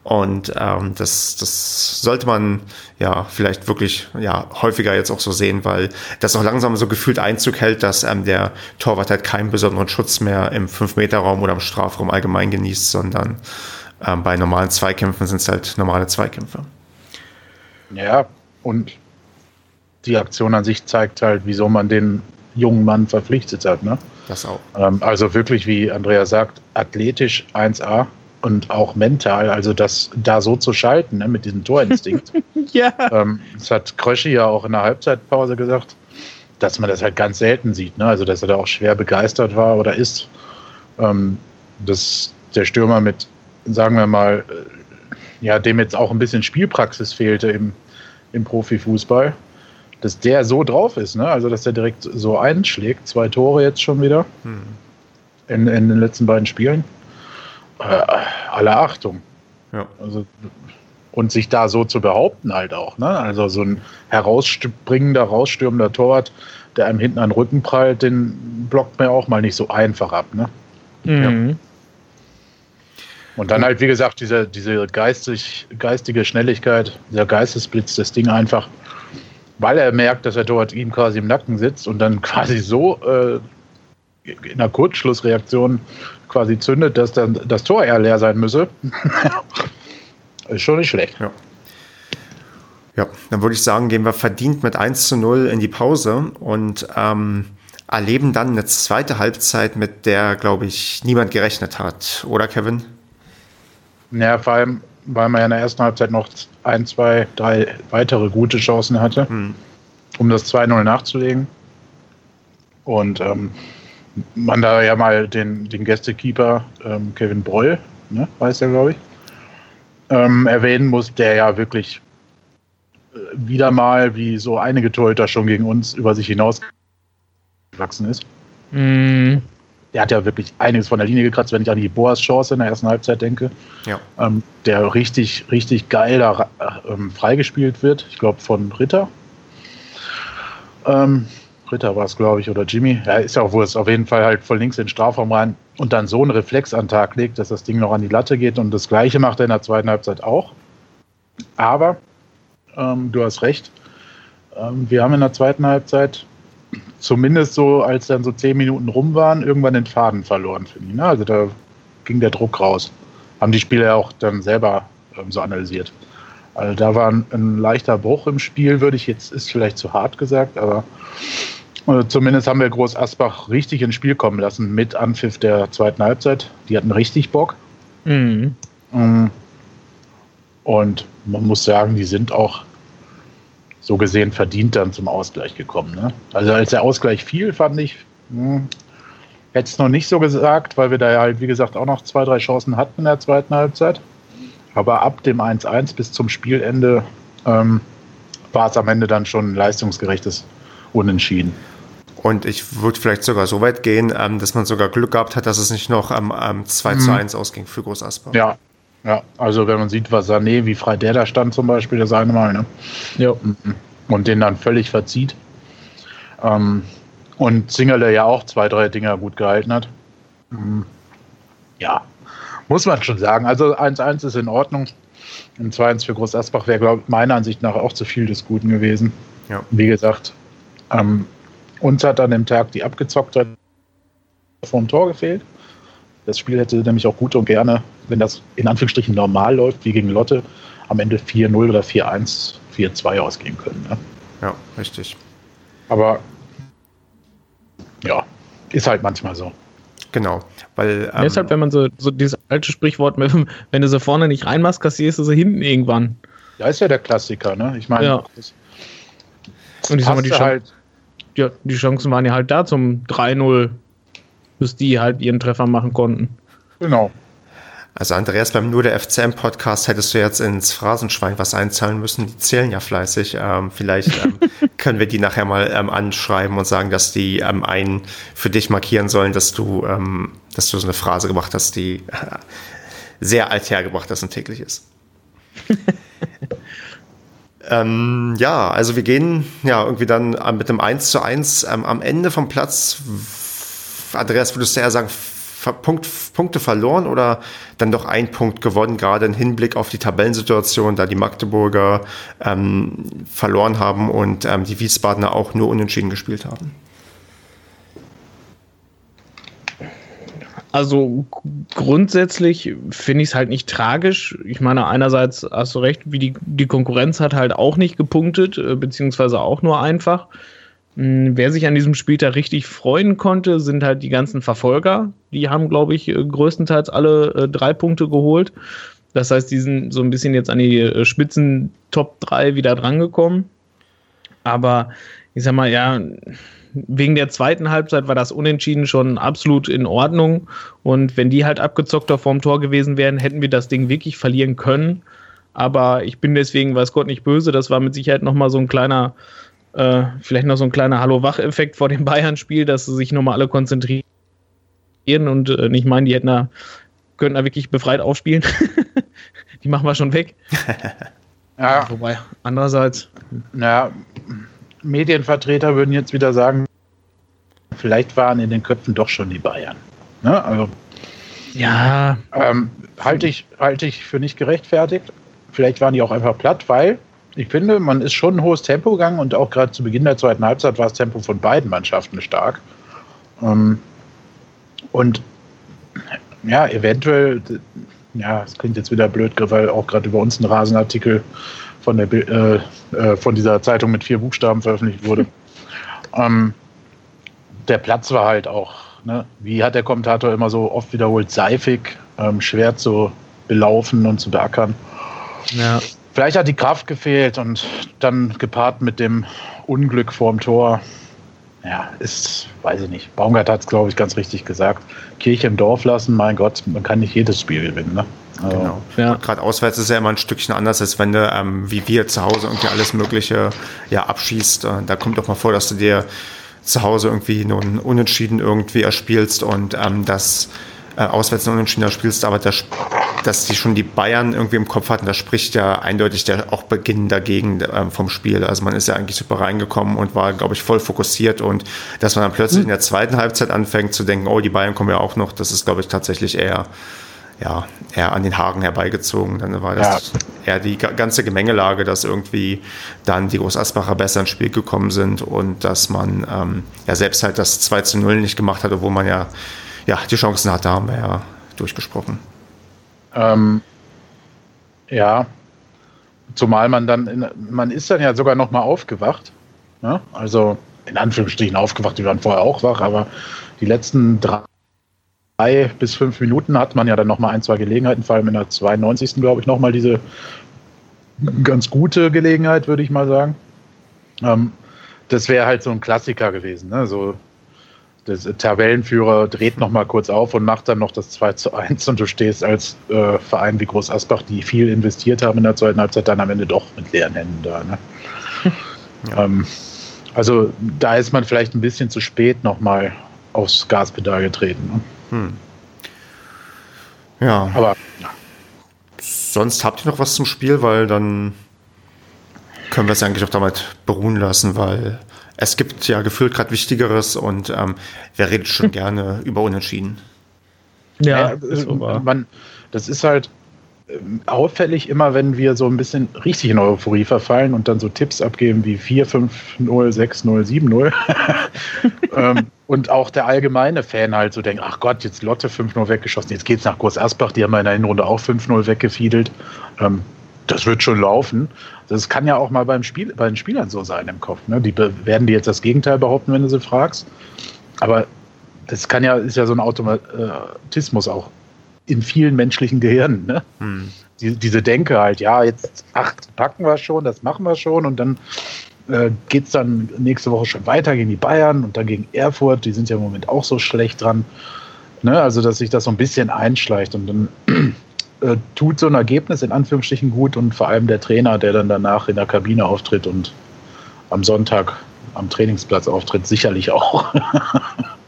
Und ähm, das, das sollte man ja vielleicht wirklich ja häufiger jetzt auch so sehen, weil das auch langsam so gefühlt Einzug hält, dass ähm, der Torwart halt keinen besonderen Schutz mehr im 5-Meter-Raum oder im Strafraum allgemein genießt, sondern ähm, bei normalen Zweikämpfen sind es halt normale Zweikämpfe. Ja, und die Aktion an sich zeigt halt, wieso man den jungen Mann verpflichtet hat. Ne? Das auch. Ähm, also wirklich, wie Andrea sagt, athletisch 1A und auch mental, also das da so zu schalten ne, mit diesem Torinstinkt. ja. Ähm, das hat Kröschi ja auch in der Halbzeitpause gesagt, dass man das halt ganz selten sieht. Ne? Also dass er da auch schwer begeistert war oder ist. Ähm, dass der Stürmer mit, sagen wir mal, äh, ja, dem jetzt auch ein bisschen Spielpraxis fehlte im, im Profifußball, dass der so drauf ist, ne? Also dass er direkt so einschlägt, zwei Tore jetzt schon wieder hm. in, in den letzten beiden Spielen äh, aller Achtung. Ja. Also, und sich da so zu behaupten halt auch. Ne? Also so ein herausspringender, rausstürmender Torwart, der einem hinten an den Rücken prallt, den blockt man ja auch mal nicht so einfach ab. Ne? Mhm. Ja. Und dann halt, wie gesagt, diese, diese geistig, geistige Schnelligkeit, dieser Geistesblitz, das Ding einfach, weil er merkt, dass er dort ihm quasi im Nacken sitzt und dann quasi so äh, in einer Kurzschlussreaktion quasi zündet, dass dann das Tor eher leer sein müsse. ist schon nicht schlecht. Ja. ja, dann würde ich sagen, gehen wir verdient mit 1 zu 0 in die Pause und ähm, erleben dann eine zweite Halbzeit, mit der, glaube ich, niemand gerechnet hat. Oder, Kevin? Ja, vor allem, weil man ja in der ersten Halbzeit noch ein, zwei, drei weitere gute Chancen hatte, hm. um das 2-0 nachzulegen. Und ähm, man da ja mal den, den Gästekeeper ähm, Kevin Broll, ne, weiß er, glaube ich, ähm, erwähnen muss, der ja wirklich äh, wieder mal, wie so einige Torhüter schon gegen uns, über sich hinaus gewachsen ist. Mm. Der hat ja wirklich einiges von der Linie gekratzt, wenn ich an die Boas Chance in der ersten Halbzeit denke. Ja. Ähm, der richtig, richtig geil da ähm, freigespielt wird. Ich glaube von Ritter. Ähm, Ritter war es, glaube ich, oder Jimmy. Ja, ist ja auch Wurst. Auf jeden Fall halt voll links in den Strafraum rein und dann so einen Reflex an den Tag legt, dass das Ding noch an die Latte geht. Und das Gleiche macht er in der zweiten Halbzeit auch. Aber ähm, du hast recht. Ähm, wir haben in der zweiten Halbzeit zumindest so, als dann so zehn Minuten rum waren, irgendwann den Faden verloren, finde ich. Ne? Also da ging der Druck raus. Haben die Spieler ja auch dann selber ähm, so analysiert. Also da war ein, ein, leichter Bruch im Spiel, würde ich jetzt, ist vielleicht zu hart gesagt, aber zumindest haben wir Groß Asbach richtig ins Spiel kommen lassen mit Anpfiff der zweiten Halbzeit. Die hatten richtig Bock. Mhm. Mm. Und man muss sagen, die sind auch so gesehen verdient dann zum Ausgleich gekommen. Ne? Also als der Ausgleich fiel, fand ich, hm, hätte es noch nicht so gesagt, weil wir da ja halt, wie gesagt, auch noch zwei, drei Chancen hatten in der zweiten Halbzeit. Aber ab dem 1-1 bis zum Spielende ähm, war es am Ende dann schon ein leistungsgerechtes Unentschieden. Und ich würde vielleicht sogar so weit gehen, ähm, dass man sogar Glück gehabt hat, dass es nicht noch am ähm, 2 zu 1 mhm. ausging für Groß Asper. Ja, ja, also wenn man sieht, was Sané, wie frei der da stand zum Beispiel, das eine Mal, ne? Ja. Mhm. Und den dann völlig verzieht. Ähm, und Zingerle ja auch zwei, drei Dinger gut gehalten hat. Mhm. Ja, muss man schon sagen. Also 1-1 ist in Ordnung. Ein 2-1 für Groß Asbach wäre, meiner Ansicht nach auch zu viel des Guten gewesen. Ja. Wie gesagt, ähm, uns hat an dem Tag die Abgezocktheit vom Tor gefehlt. Das Spiel hätte nämlich auch gut und gerne, wenn das in Anführungsstrichen normal läuft, wie gegen Lotte, am Ende 4-0 oder 4-1, 4-2 ausgehen können. Ne? Ja, richtig. Aber ja, ist halt manchmal so. Genau, weil. Ähm, Deshalb, wenn man so, so dieses alte Sprichwort, wenn du sie vorne nicht reinmachst, kassierst du sie hinten irgendwann. Da ist ja der Klassiker, ne? Ich meine, Ja. Und ich sag mal, die, halt, ja, die Chancen waren ja halt da zum 3-0, bis die halt ihren Treffer machen konnten. genau. Also Andreas, beim Nur der FCM-Podcast hättest du jetzt ins Phrasenschwein was einzahlen müssen. Die zählen ja fleißig. Ähm, vielleicht ähm, können wir die nachher mal ähm, anschreiben und sagen, dass die ähm, einen für dich markieren sollen, dass du, ähm, dass du so eine Phrase gemacht hast, die äh, sehr alt hergebracht ist und täglich ist. ähm, ja, also wir gehen ja irgendwie dann äh, mit einem 1 zu 1 ähm, am Ende vom Platz. Andreas, würdest du eher sagen, Punkt, Punkte verloren oder dann doch ein Punkt gewonnen, gerade im Hinblick auf die Tabellensituation, da die Magdeburger ähm, verloren haben und ähm, die Wiesbadener auch nur unentschieden gespielt haben? Also grundsätzlich finde ich es halt nicht tragisch. Ich meine, einerseits hast du recht, wie die, die Konkurrenz hat halt auch nicht gepunktet, äh, beziehungsweise auch nur einfach. Hm, Wer sich an diesem Spieltag richtig freuen konnte, sind halt die ganzen Verfolger. Die haben, glaube ich, äh, größtenteils alle äh, drei Punkte geholt. Das heißt, die sind so ein bisschen jetzt an die Spitzen Top 3 wieder drangekommen. Aber ich sag mal, ja, wegen der zweiten Halbzeit war das Unentschieden schon absolut in Ordnung. Und wenn die halt abgezockter vorm Tor gewesen wären, hätten wir das Ding wirklich verlieren können. Aber ich bin deswegen, weiß Gott, nicht böse. Das war mit Sicherheit nochmal so ein kleiner, äh, vielleicht noch so ein kleiner Hallo-Wach-Effekt vor dem Bayern-Spiel, dass sie sich nochmal alle konzentrieren und äh, nicht meinen, die hätten da, könnten da wirklich befreit aufspielen. die machen wir schon weg. Ja, Wobei, andererseits, naja, Medienvertreter würden jetzt wieder sagen, vielleicht waren in den Köpfen doch schon die Bayern. Ne? Also ja, ähm, halte ich, halte ich für nicht gerechtfertigt. Vielleicht waren die auch einfach platt, weil ich finde, man ist schon ein hohes Tempo gegangen und auch gerade zu Beginn der zweiten Halbzeit war das Tempo von beiden Mannschaften stark. Ähm, und ja, eventuell, ja, es klingt jetzt wieder blöd, weil auch gerade über uns ein Rasenartikel von, der, äh, äh, von dieser Zeitung mit vier Buchstaben veröffentlicht wurde. ähm, der Platz war halt auch, ne, wie hat der Kommentator immer so oft wiederholt, seifig, ähm, schwer zu belaufen und zu beackern. ja. Vielleicht hat die Kraft gefehlt und dann gepaart mit dem Unglück vorm Tor. Ja, ist, weiß ich nicht. Baumgart hat es, glaube ich, ganz richtig gesagt. Kirche im Dorf lassen, mein Gott, man kann nicht jedes Spiel gewinnen. Ne? Also, Genau. Ja. Gerade auswärts ist ja immer ein Stückchen anders, als wenn du, ähm, wie wir zu Hause irgendwie alles Mögliche ja, abschießt. Äh, da kommt doch mal vor, dass du dir zu Hause irgendwie nur ein Unentschieden irgendwie erspielst und ähm, das äh, auswärts ein Unentschieden erspielst, aber das, dass die schon die Bayern irgendwie im Kopf hatten, das spricht ja eindeutig der auch Beginn dagegen ähm, vom Spiel. Also man ist ja eigentlich super reingekommen und war, glaube ich, voll fokussiert und dass man dann plötzlich in der zweiten Halbzeit anfängt zu denken, oh, die Bayern kommen ja auch noch, das ist, glaube ich, tatsächlich eher ja, eher an den Haaren herbeigezogen. Dann war das eher die ga- ganze Gemengelage, dass irgendwie dann die Großasbacher besser ins Spiel gekommen sind und dass man ähm, ja selbst halt das 2 zu 0 nicht gemacht hat, obwohl man ja, ja die Chancen hatte, haben wir ja durchgesprochen. Ähm, ja, zumal man dann, in, man ist dann ja sogar noch mal aufgewacht. Ne? Also in Anführungsstrichen aufgewacht, die waren vorher auch wach, aber die letzten drei bis fünf Minuten hat man ja dann noch mal ein, zwei Gelegenheiten, vor allem in der 92. glaube ich noch mal diese ganz gute Gelegenheit, würde ich mal sagen. Ähm, das wäre halt so ein Klassiker gewesen. Ne? So, der Tabellenführer dreht noch mal kurz auf und macht dann noch das 2 zu 1 und du stehst als äh, Verein wie Groß Asbach, die viel investiert haben in der zweiten Halbzeit, dann am Ende doch mit leeren Händen da. Ne? ähm, also da ist man vielleicht ein bisschen zu spät noch mal aufs Gaspedal getreten. Ne? Ja, Aber ja, sonst habt ihr noch was zum Spiel, weil dann können wir es eigentlich auch damit beruhen lassen, weil es gibt ja gefühlt gerade Wichtigeres und ähm, wer redet schon gerne über Unentschieden? Ja, Ja, ist so wahr. man, das ist halt auffällig immer, wenn wir so ein bisschen richtig in Euphorie verfallen und dann so Tipps abgeben wie 4, 5, 0, 6, 0, 7, 0. ähm, und auch der allgemeine Fan halt so denkt, ach Gott, jetzt Lotte 5-0 weggeschossen, jetzt geht's nach Groß Asbach, die haben in der Hinrunde auch 5-0 weggefiedelt. Ähm, das wird schon laufen. Das kann ja auch mal beim Spiel, bei den Spielern so sein im Kopf. Ne? Die werden dir jetzt das Gegenteil behaupten, wenn du sie fragst. Aber das kann ja, ist ja so ein Automatismus auch in vielen menschlichen Gehirnen. Ne? die, diese Denke halt, ja, jetzt acht packen wir schon, das machen wir schon und dann äh, geht es dann nächste Woche schon weiter gegen die Bayern und dann gegen Erfurt, die sind ja im Moment auch so schlecht dran. Ne? Also, dass sich das so ein bisschen einschleicht und dann äh, tut so ein Ergebnis in Anführungsstrichen gut und vor allem der Trainer, der dann danach in der Kabine auftritt und am Sonntag am Trainingsplatz auftritt, sicherlich auch.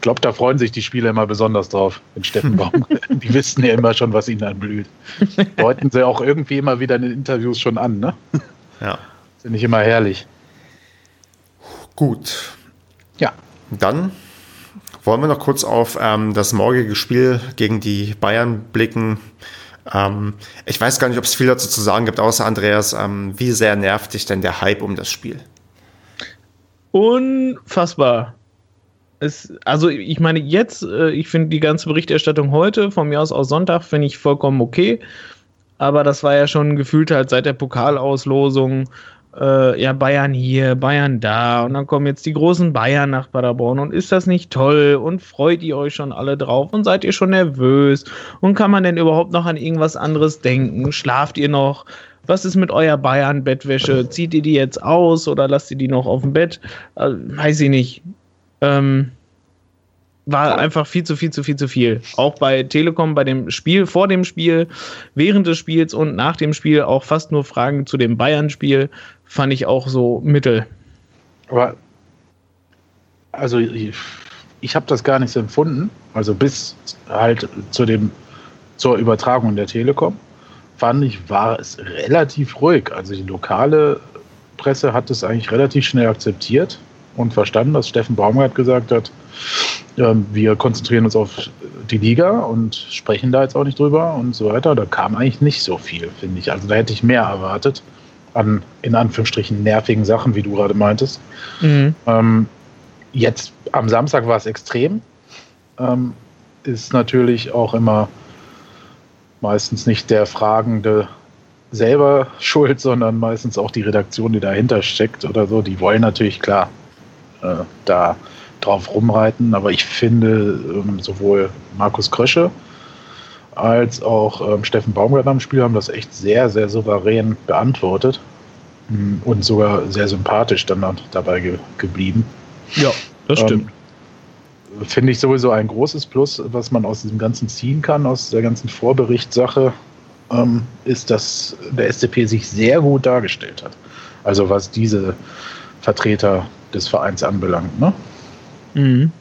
ich glaube, da freuen sich die Spieler immer besonders drauf, in Steffenbaum. die wissen ja immer schon, was ihnen anblüht. Deuten sie auch irgendwie immer wieder in den Interviews schon an, ne? Ja. Finde ich immer herrlich. Gut. Ja. Dann wollen wir noch kurz auf ähm, das morgige Spiel gegen die Bayern blicken. Ähm, ich weiß gar nicht, ob es viel dazu zu sagen gibt, außer Andreas, ähm, wie sehr nervt dich denn der Hype um das Spiel? Unfassbar. Es, also ich meine jetzt, äh, ich finde die ganze Berichterstattung heute, von mir aus aus Sonntag, finde ich vollkommen okay. Aber das war ja schon gefühlt halt seit der Pokalauslosung äh, ja, Bayern hier, Bayern da und dann kommen jetzt die großen Bayern nach Paderborn und ist das nicht toll und freut ihr euch schon alle drauf und seid ihr schon nervös und kann man denn überhaupt noch an irgendwas anderes denken? Schlaft ihr noch? Was ist mit eurer Bayern-Bettwäsche? Zieht ihr die jetzt aus oder lasst ihr die noch auf dem Bett? Äh, weiß ich nicht. Ähm, war einfach viel zu viel zu viel zu viel. Auch bei Telekom, bei dem Spiel, vor dem Spiel, während des Spiels und nach dem Spiel auch fast nur Fragen zu dem Bayern-Spiel fand ich auch so mittel. Aber also ich, ich habe das gar nicht so empfunden. Also bis halt zu dem zur Übertragung der Telekom fand ich war es relativ ruhig. Also die lokale Presse hat es eigentlich relativ schnell akzeptiert und verstanden, dass Steffen Baumgart gesagt hat, ähm, wir konzentrieren uns auf die Liga und sprechen da jetzt auch nicht drüber und so weiter. Da kam eigentlich nicht so viel, finde ich. Also da hätte ich mehr erwartet an, in Anführungsstrichen, nervigen Sachen, wie du gerade meintest. Mhm. Ähm, jetzt am Samstag war es extrem. Ähm, ist natürlich auch immer meistens nicht der Fragende selber schuld, sondern meistens auch die Redaktion, die dahinter steckt oder so. Die wollen natürlich klar äh, da drauf rumreiten. Aber ich finde, ähm, sowohl Markus Krösche als auch ähm, Steffen Baumgart am Spiel haben das echt sehr, sehr souverän beantwortet mm, und sogar sehr sympathisch dann dabei ge geblieben. Ja, das ähm, stimmt. Ähm, finde ich sowieso ein großes Plus, was man aus diesem Ganzen ziehen kann, aus der ganzen Vorberichtssache, ähm, ist, dass der SDP sich sehr gut dargestellt hat. Also was diese Vertreter des Vereins anbelangt. Ne? Mhm.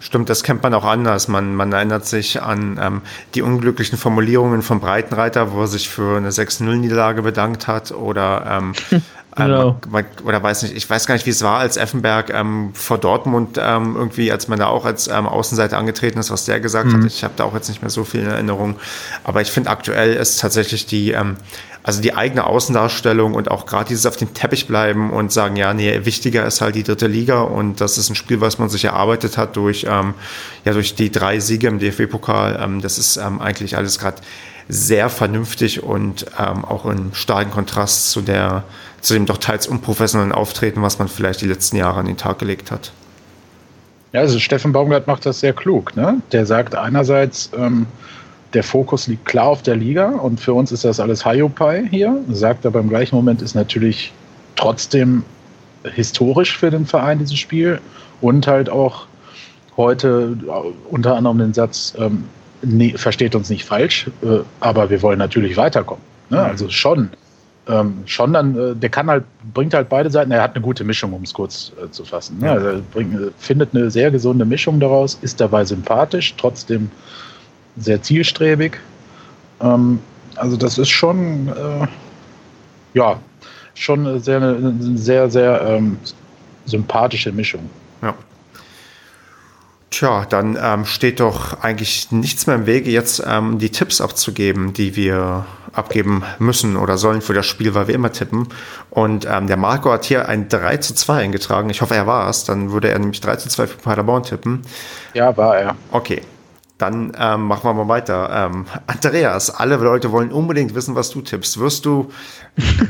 Stimmt, das kennt man auch anders. Man, man erinnert sich an ähm, die unglücklichen Formulierungen von Breitenreiter, wo er sich für eine 6-0-Niederlage bedankt hat oder ähm, genau. ähm, oder weiß nicht, ich weiß gar nicht, wie es war, als Effenberg ähm, vor Dortmund ähm, irgendwie, als man da auch als ähm, Außenseiter angetreten ist, was der gesagt mhm. hat. Ich habe da auch jetzt nicht mehr so viel in Erinnerung. Aber ich finde aktuell ist tatsächlich die ähm, also die eigene Außendarstellung und auch gerade dieses auf dem Teppich bleiben und sagen, ja, nee, wichtiger ist halt die dritte Liga und das ist ein Spiel, was man sich erarbeitet hat durch, ähm, ja, durch die drei Siege im DFB-Pokal. Das ist eigentlich alles gerade sehr vernünftig und ähm, auch in starken Kontrast zu der, zu dem doch teils unprofessionellen Auftreten, was man vielleicht die letzten Jahre an den Tag gelegt hat. Ja, also Steffen Baumgart macht das sehr klug. Ne? Der sagt einerseits, ähm, der Fokus liegt klar auf der Liga und für uns ist das alles Hiopai hier. Sagt aber im gleichen Moment ist natürlich trotzdem historisch für den Verein dieses Spiel und halt auch heute unter anderem den Satz, ähm, nee, versteht uns nicht falsch, äh, aber wir wollen natürlich weiterkommen. Ne? Mhm. Also schon. Ähm, schon dann, äh, der kann halt, bringt halt beide Seiten, er hat eine gute Mischung, um es kurz äh, zu fassen. Ne? Also er bringt, äh, findet eine sehr gesunde Mischung daraus, ist dabei sympathisch, trotzdem sehr zielstrebig. Ähm, also das ist schon, äh, ja, schon sehr, eine sehr, sehr ähm, sympathische Mischung. Ja. Tja, dann ähm, steht doch eigentlich nichts mehr im Wege, jetzt ähm, die Tipps abzugeben, die wir abgeben müssen oder sollen für das Spiel, weil wir immer tippen. Und ähm, der Marco hat hier ein 3 zu 2 eingetragen. Ich hoffe, er war es. Dann würde er nämlich 3 zu 2 für Paderborn tippen. Ja, war er. Okay, dann ähm, machen wir mal weiter. Ähm, Andreas, alle Leute wollen unbedingt wissen, was du tippst. Wirst du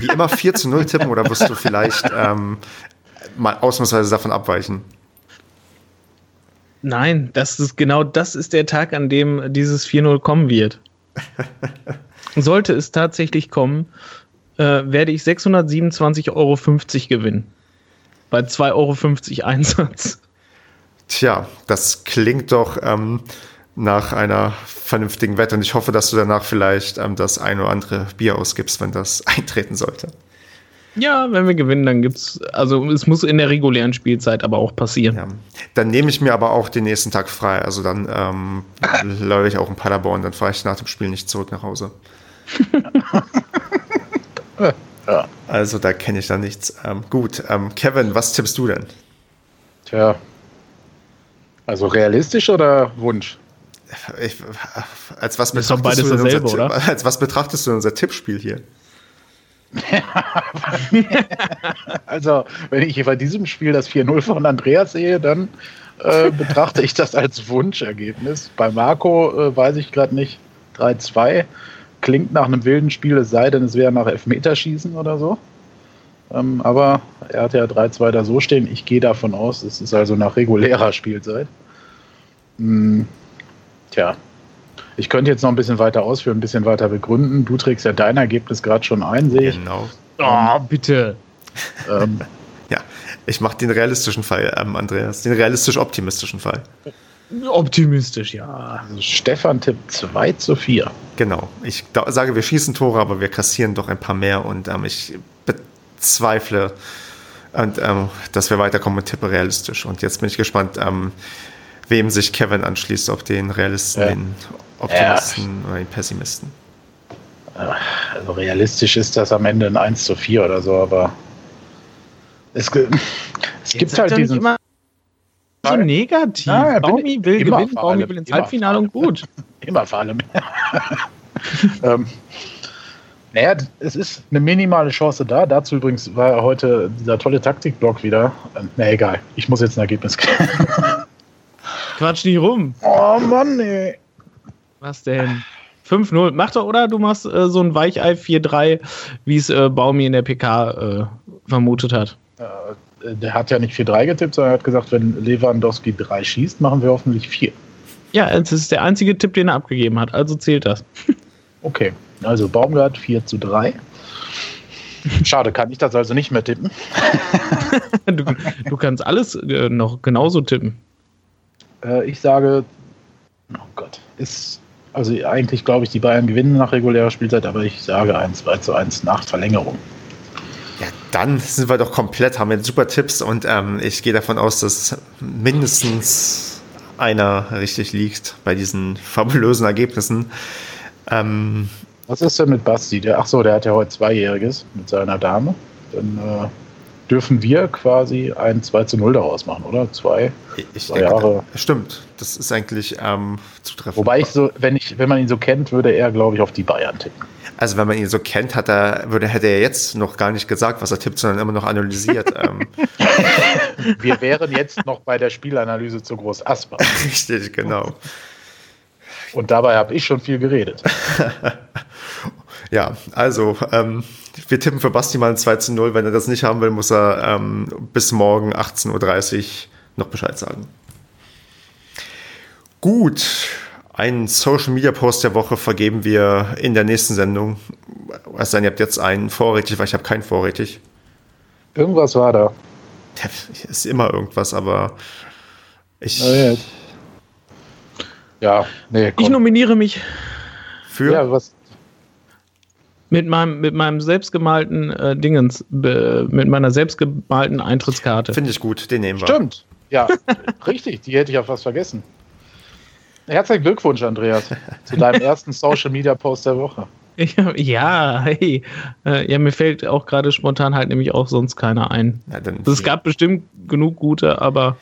wie immer 4 zu 0 tippen oder wirst du vielleicht ähm, mal ausnahmsweise davon abweichen? Nein, das ist genau das ist der Tag, an dem dieses 4-0 kommen wird. sollte es tatsächlich kommen, äh, werde ich 627,50 Euro gewinnen. Bei 2,50 Euro Einsatz. Tja, das klingt doch ähm, nach einer vernünftigen Wette und ich hoffe, dass du danach vielleicht ähm, das ein oder andere Bier ausgibst, wenn das eintreten sollte. Ja, wenn wir gewinnen, dann gibt's, also es muss in der regulären Spielzeit aber auch passieren. Ja. Dann nehme ich mir aber auch den nächsten Tag frei. Also dann ähm, läufe ich auch in Paderborn, dann fahre ich nach dem Spiel nicht zurück nach Hause. ja. Also da kenne ich da nichts. Ähm, gut, ähm, Kevin, was tippst du denn? Tja, also realistisch oder Wunsch? Ich, als, was betrachtest du unser, oder? als was betrachtest du unser Tippspiel hier? also, wenn ich bei diesem Spiel das 4-0 von Andreas sehe, dann äh, betrachte ich das als Wunschergebnis. Bei Marco äh, weiß ich gerade nicht. 3-2 klingt nach einem wilden Spiel, es sei denn, es wäre nach Elfmeterschießen oder so. Ähm, aber er hat ja 3-2 da so stehen. Ich gehe davon aus, es ist also nach regulärer Spielzeit. Hm, tja, ich könnte jetzt noch ein bisschen weiter ausführen, ein bisschen weiter begründen. Du trägst ja dein Ergebnis gerade schon ein, sehe ich. Genau. Oh, bitte. Ähm, ja, ich mache den realistischen Fall, ähm, Andreas. Den realistisch-optimistischen Fall. Optimistisch, ja. Also Stefan tippt 2 zu 4. Genau. Ich sage, wir schießen Tore, aber wir kassieren doch ein paar mehr und ähm, ich bezweifle, und, ähm, dass wir weiterkommen und tippe realistisch. Und jetzt bin ich gespannt, ähm, wem sich Kevin anschließt, ob den Realisten, ja. den Optimisten ja. oder den Pessimisten. Also realistisch ist das am Ende ein 1 zu 4 oder so, aber es, es gibt halt diesen. Immer so negativ. Ja, Baumi will gewinnen, Baumi will ins Halbfinale und gut. Immer vor allem. ähm, naja, es ist eine minimale Chance da. Dazu übrigens war heute dieser tolle Taktikblock wieder. Na egal, ich muss jetzt ein Ergebnis kriegen. Quatsch nicht rum. Oh Mann, ey. Was denn? 5-0. Mach doch, oder? Du machst äh, so ein Weichei 4-3, wie es äh, Baumi in der PK äh, vermutet hat. Äh, der hat ja nicht 4-3 getippt, sondern er hat gesagt, wenn Lewandowski 3 schießt, machen wir hoffentlich 4. Ja, das ist der einzige Tipp, den er abgegeben hat, also zählt das. okay, also Baumgart 4 zu 3. Schade, kann ich das also nicht mehr tippen. du, du, kannst alles äh, noch genauso tippen. Äh, ich sage, oh Gott, ist, also eigentlich glaube ich, die Bayern gewinnen nach regulärer Spielzeit, aber ich sage 1 2 zu 1 nach Verlängerung. Ja, dann sind wir doch komplett, haben wir super Tipps und ähm, ich gehe davon aus, dass mindestens einer richtig liegt bei diesen fabulösen Ergebnissen. Ähm, Was ist denn mit Basti? Der, ach so, der hat ja heute Zweijähriges mit seiner Dame. Dann äh, dürfen wir quasi ein 2 zu 0 daraus machen, oder? Zwei, ich zwei denke, Jahre. Stimmt, das ist eigentlich ähm, zutreffend. Wobei ich so, wenn ich, wenn man ihn so kennt, würde er, glaube ich, auf die Bayern tippen. Also wenn man ihn so kennt, hat er, würde, hätte er jetzt noch gar nicht gesagt, was er tippt, sondern immer noch analysiert. Ähm. wir wären jetzt noch bei der Spielanalyse zu Groß Asper. Richtig, genau. Und dabei habe ich schon viel geredet. ja, also ähm, wir tippen für Basti mal ein 2 zu 0. Wenn er das nicht haben will, muss er ähm, bis morgen 18.30 Uhr noch Bescheid sagen. Gut, einen Social Media Post der Woche vergeben wir in der nächsten Sendung. Es sei denn, ihr habt jetzt einen vorrätig, weil ich habe keinen vorrätig. Irgendwas war da. Ja, ist immer irgendwas, aber ich. Ja, ja nee, komm. Ich nominiere mich. Für? Ja, was? Mit meinem, mit meinem selbstgemalten äh, Dingens, be, mit meiner selbstgemalten Eintrittskarte. Finde ich gut, den nehmen wir. Stimmt. Ja, richtig, die hätte ich auch fast vergessen. Herzlichen Glückwunsch, Andreas, zu deinem ersten Social Media Post der Woche. Ja, hey. Äh, ja, mir fällt auch gerade spontan halt nämlich auch sonst keiner ein. Ja, es gab bestimmt genug gute, aber.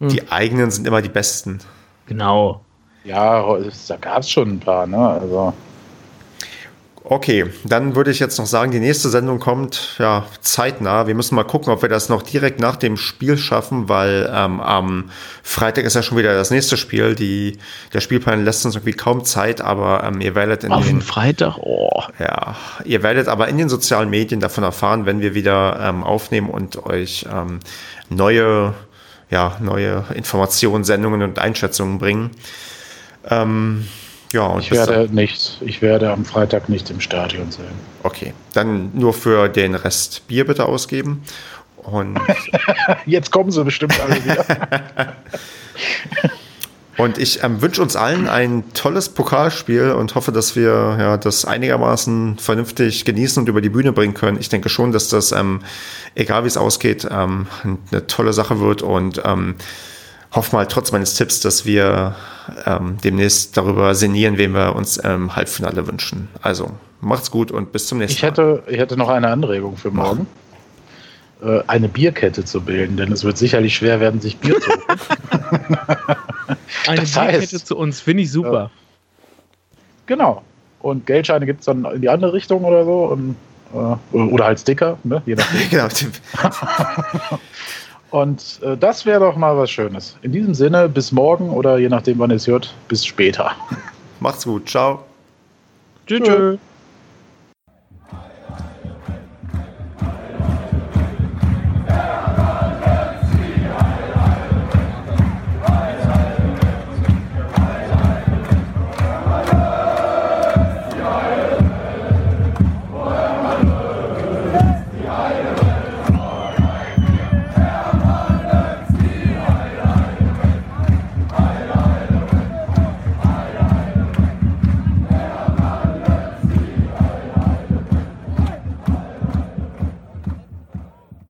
Hm. Die eigenen sind immer die besten. Genau. Ja, da gab es schon ein paar, ne? Also. Okay, dann würde ich jetzt noch sagen, die nächste Sendung kommt ja zeitnah. Wir müssen mal gucken, ob wir das noch direkt nach dem Spiel schaffen, weil ähm, am Freitag ist ja schon wieder das nächste Spiel. Die, der Spielplan lässt uns irgendwie kaum Zeit, aber ähm, ihr werdet in Auf den Freitag, oh. Ja, ihr werdet aber in den sozialen Medien davon erfahren, wenn wir wieder ähm, aufnehmen und euch ähm, neue, ja, neue Informationen, Sendungen und Einschätzungen bringen. Ähm, Ja, und Ich werde nicht, ich werde am Freitag nicht im Stadion sein. Okay, dann nur für den Rest Bier bitte ausgeben. Und, Jetzt kommen sie bestimmt alle wieder. und ich ähm, wünsche uns allen ein tolles Pokalspiel und hoffe, dass wir ja, das einigermaßen vernünftig genießen und über die Bühne bringen können. Ich denke schon, dass das, ähm, egal wie es ausgeht, ähm, eine tolle Sache wird und ähm, hoffe mal trotz meines Tipps, dass wir ähm, demnächst darüber sinnieren, wen wir uns im Halbfinale wünschen. Also macht's gut und bis zum nächsten Ich Mal. hätte, ich hätte noch eine Anregung für morgen. Äh, Eine Bierkette zu bilden, denn es wird sicherlich schwer werden, sich Bier zu holen. Eine Das heißt- Bierkette zu uns, finde ich super. Genau. Und Geldscheine gibt es dann in die andere Richtung oder so. Und, äh, oder halt Sticker, ne? je nachdem. Genau, Und äh, das wäre doch mal was Schönes. In diesem Sinne, bis morgen oder je nachdem, wann ihr es hört, bis später. macht's gut. Ciao. Tschüss. tschüss.